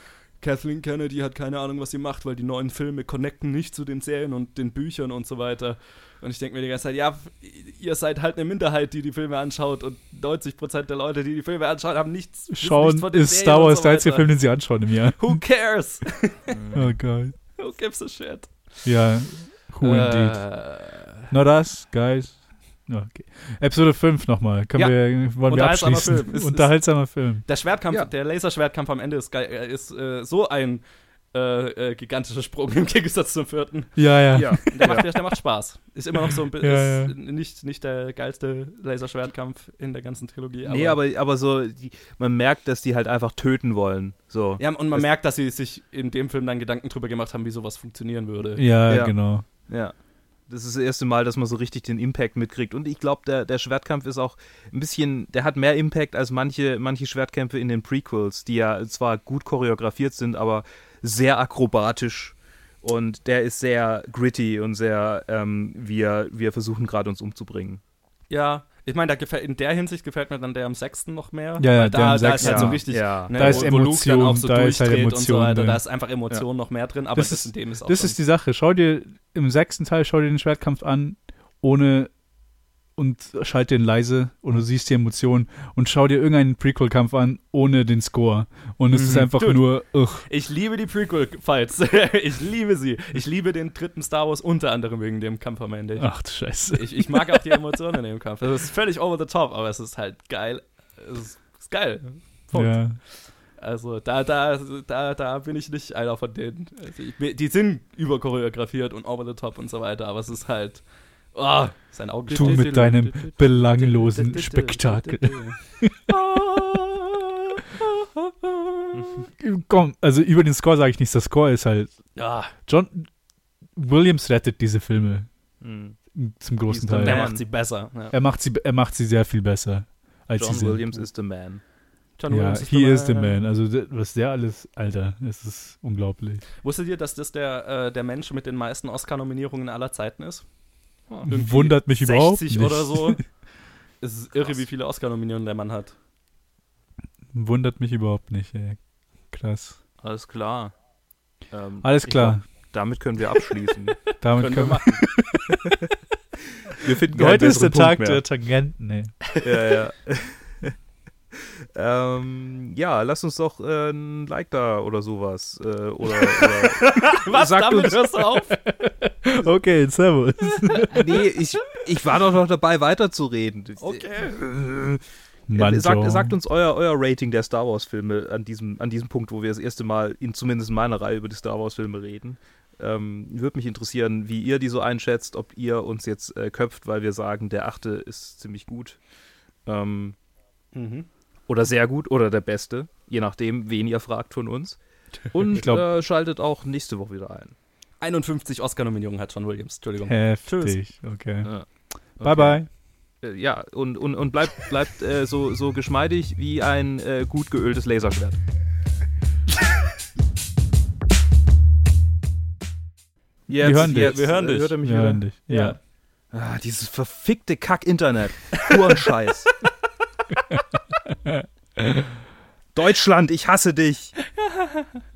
Kathleen Kennedy hat keine Ahnung, was sie macht, weil die neuen Filme connecten nicht zu den Serien und den Büchern und so weiter. Und ich denke mir die ganze Zeit, ja, ihr seid halt eine Minderheit, die die Filme anschaut und 90% der Leute, die die Filme anschauen, haben nichts, Schauen nichts von den ist Serien Star Wars so der einzige. Film, den sie anschauen im Jahr. Who cares? Oh Gott. Who gives a shit? Ja, who indeed. Äh, Not us, guys. Okay. Episode 5 nochmal. Können Ja. wir, wollen wir Unterhaltsamer abschließen? Film. Ist- Unterhaltsamer Film. Der Schwertkampf, Ja. der Laserschwertkampf am Ende ist, geil, äh, ist äh, so ein äh, äh, gigantischer Sprung im Gegensatz zum vierten. Ja, ja. Ja. Der, macht, der, der macht Spaß. Ist immer noch so ein bisschen Ja, ist Nicht, nicht der geilste Laserschwertkampf in der ganzen Trilogie. nee, aber, aber so, die, man merkt, dass die halt einfach töten wollen. So. Ja, und man Das- merkt, dass sie sich in dem Film dann Gedanken drüber gemacht haben, wie sowas funktionieren würde. Ja, Ja. genau. Ja. Das ist das erste Mal, dass man so richtig den Impact mitkriegt. Und ich glaube, der, der Schwertkampf ist auch ein bisschen, der hat mehr Impact als manche, manche Schwertkämpfe in den Prequels, die ja zwar gut choreografiert sind, aber sehr akrobatisch. Und der ist sehr gritty und sehr, ähm, wir, wir versuchen gerade uns umzubringen. Ja, ich meine, da gefällt- in der Hinsicht gefällt mir dann der am sechsten noch mehr. Ja, ja, weil der da, am da ist halt so Ja, richtig, ja. ne, Da ist wo, wo Luke dann auch so Emotion, da ist halt durchdreht und so Emotion weiter. Da ist einfach Emotion noch mehr drin, aber Das das, ist- in dem ist auch Das schon- ist die Sache. Schau dir im sechsten Teil, schau dir den Schwertkampf an, ohne und schalte den leise und du siehst die Emotionen und schau dir irgendeinen Prequel-Kampf an ohne den Score. Und es ist Mhm. einfach Dude. nur, ugh. Ich liebe die Prequel-Fights. ich liebe sie. Ich liebe den dritten Star Wars unter anderem wegen dem Kampf am Ende. Ach du Scheiße. Ich, ich mag auch die Emotionen in dem Kampf. Es ist völlig over the top, aber es ist halt geil. Es ist, ist geil. Punkt. Ja. Also da, da, da, da bin ich nicht einer von denen. Also ich, die sind überchoreografiert und over the top und so weiter, aber es ist halt. Oh, sein Auge. Du mit deinem belanglosen Spektakel. Komm, also über den Score sage ich nichts. Der Score ist halt. Ja, John Williams rettet diese Filme Hm. zum großen Teil. man. macht sie besser. Ja. Er macht sie, er macht sie sehr viel besser als John sie sind. Williams is the man. John Ja, Williams he is the der- man. Also was der alles, Alter, es ist unglaublich. Wusstet ihr, dass das der, äh, der Mensch mit den meisten Oscar-Nominierungen aller Zeiten ist? Irgendwie Wundert mich überhaupt 60 nicht. oder so. Es ist irre, wie viele Oscar-Nominierungen der Mann hat. Wundert mich überhaupt nicht, ey. Krass. Alles klar. Ähm, Alles klar. glaub, damit können wir abschließen. Damit Können wir können wir. machen. wir finden Heute ist der besseren Tag Punkt der mehr. Tangenten, ey. ja, ja. ähm, ja, lasst uns doch äh, ein Like da oder sowas. Äh, oder, oder Was? Sagt Damit uns- hörst du auf? Okay, servus. nee, ich, ich war doch noch dabei, weiterzureden. Okay. Äh, Mann, sagt, sagt uns euer, euer Rating der Star Wars-Filme an diesem, an diesem Punkt, wo wir das erste Mal, in, zumindest in meiner Reihe, über die Star Wars-Filme reden. Ähm, Würde mich interessieren, wie ihr die so einschätzt, ob ihr uns jetzt äh, köpft, weil wir sagen, der achte ist ziemlich gut. Ähm, Mhm. Oder sehr gut oder der beste, je nachdem, wen ihr fragt von uns. Und Ich glaub- äh, schaltet auch nächste Woche wieder ein. 51 Oscar-Nominierungen hat John Williams. Entschuldigung. Heftig, okay. Ja. Bye, bye. Äh, ja, und, und, und bleibt, bleibt äh, so, so geschmeidig wie ein äh, gut geöltes Laserschwert. Jetzt, Wir hören dich. jetzt, Wir hören äh, dich. Hört er mich Wir wieder? hören dich. Ja. Ah, dieses verfickte Kack-Internet. Puren Scheiß. Deutschland, ich hasse dich.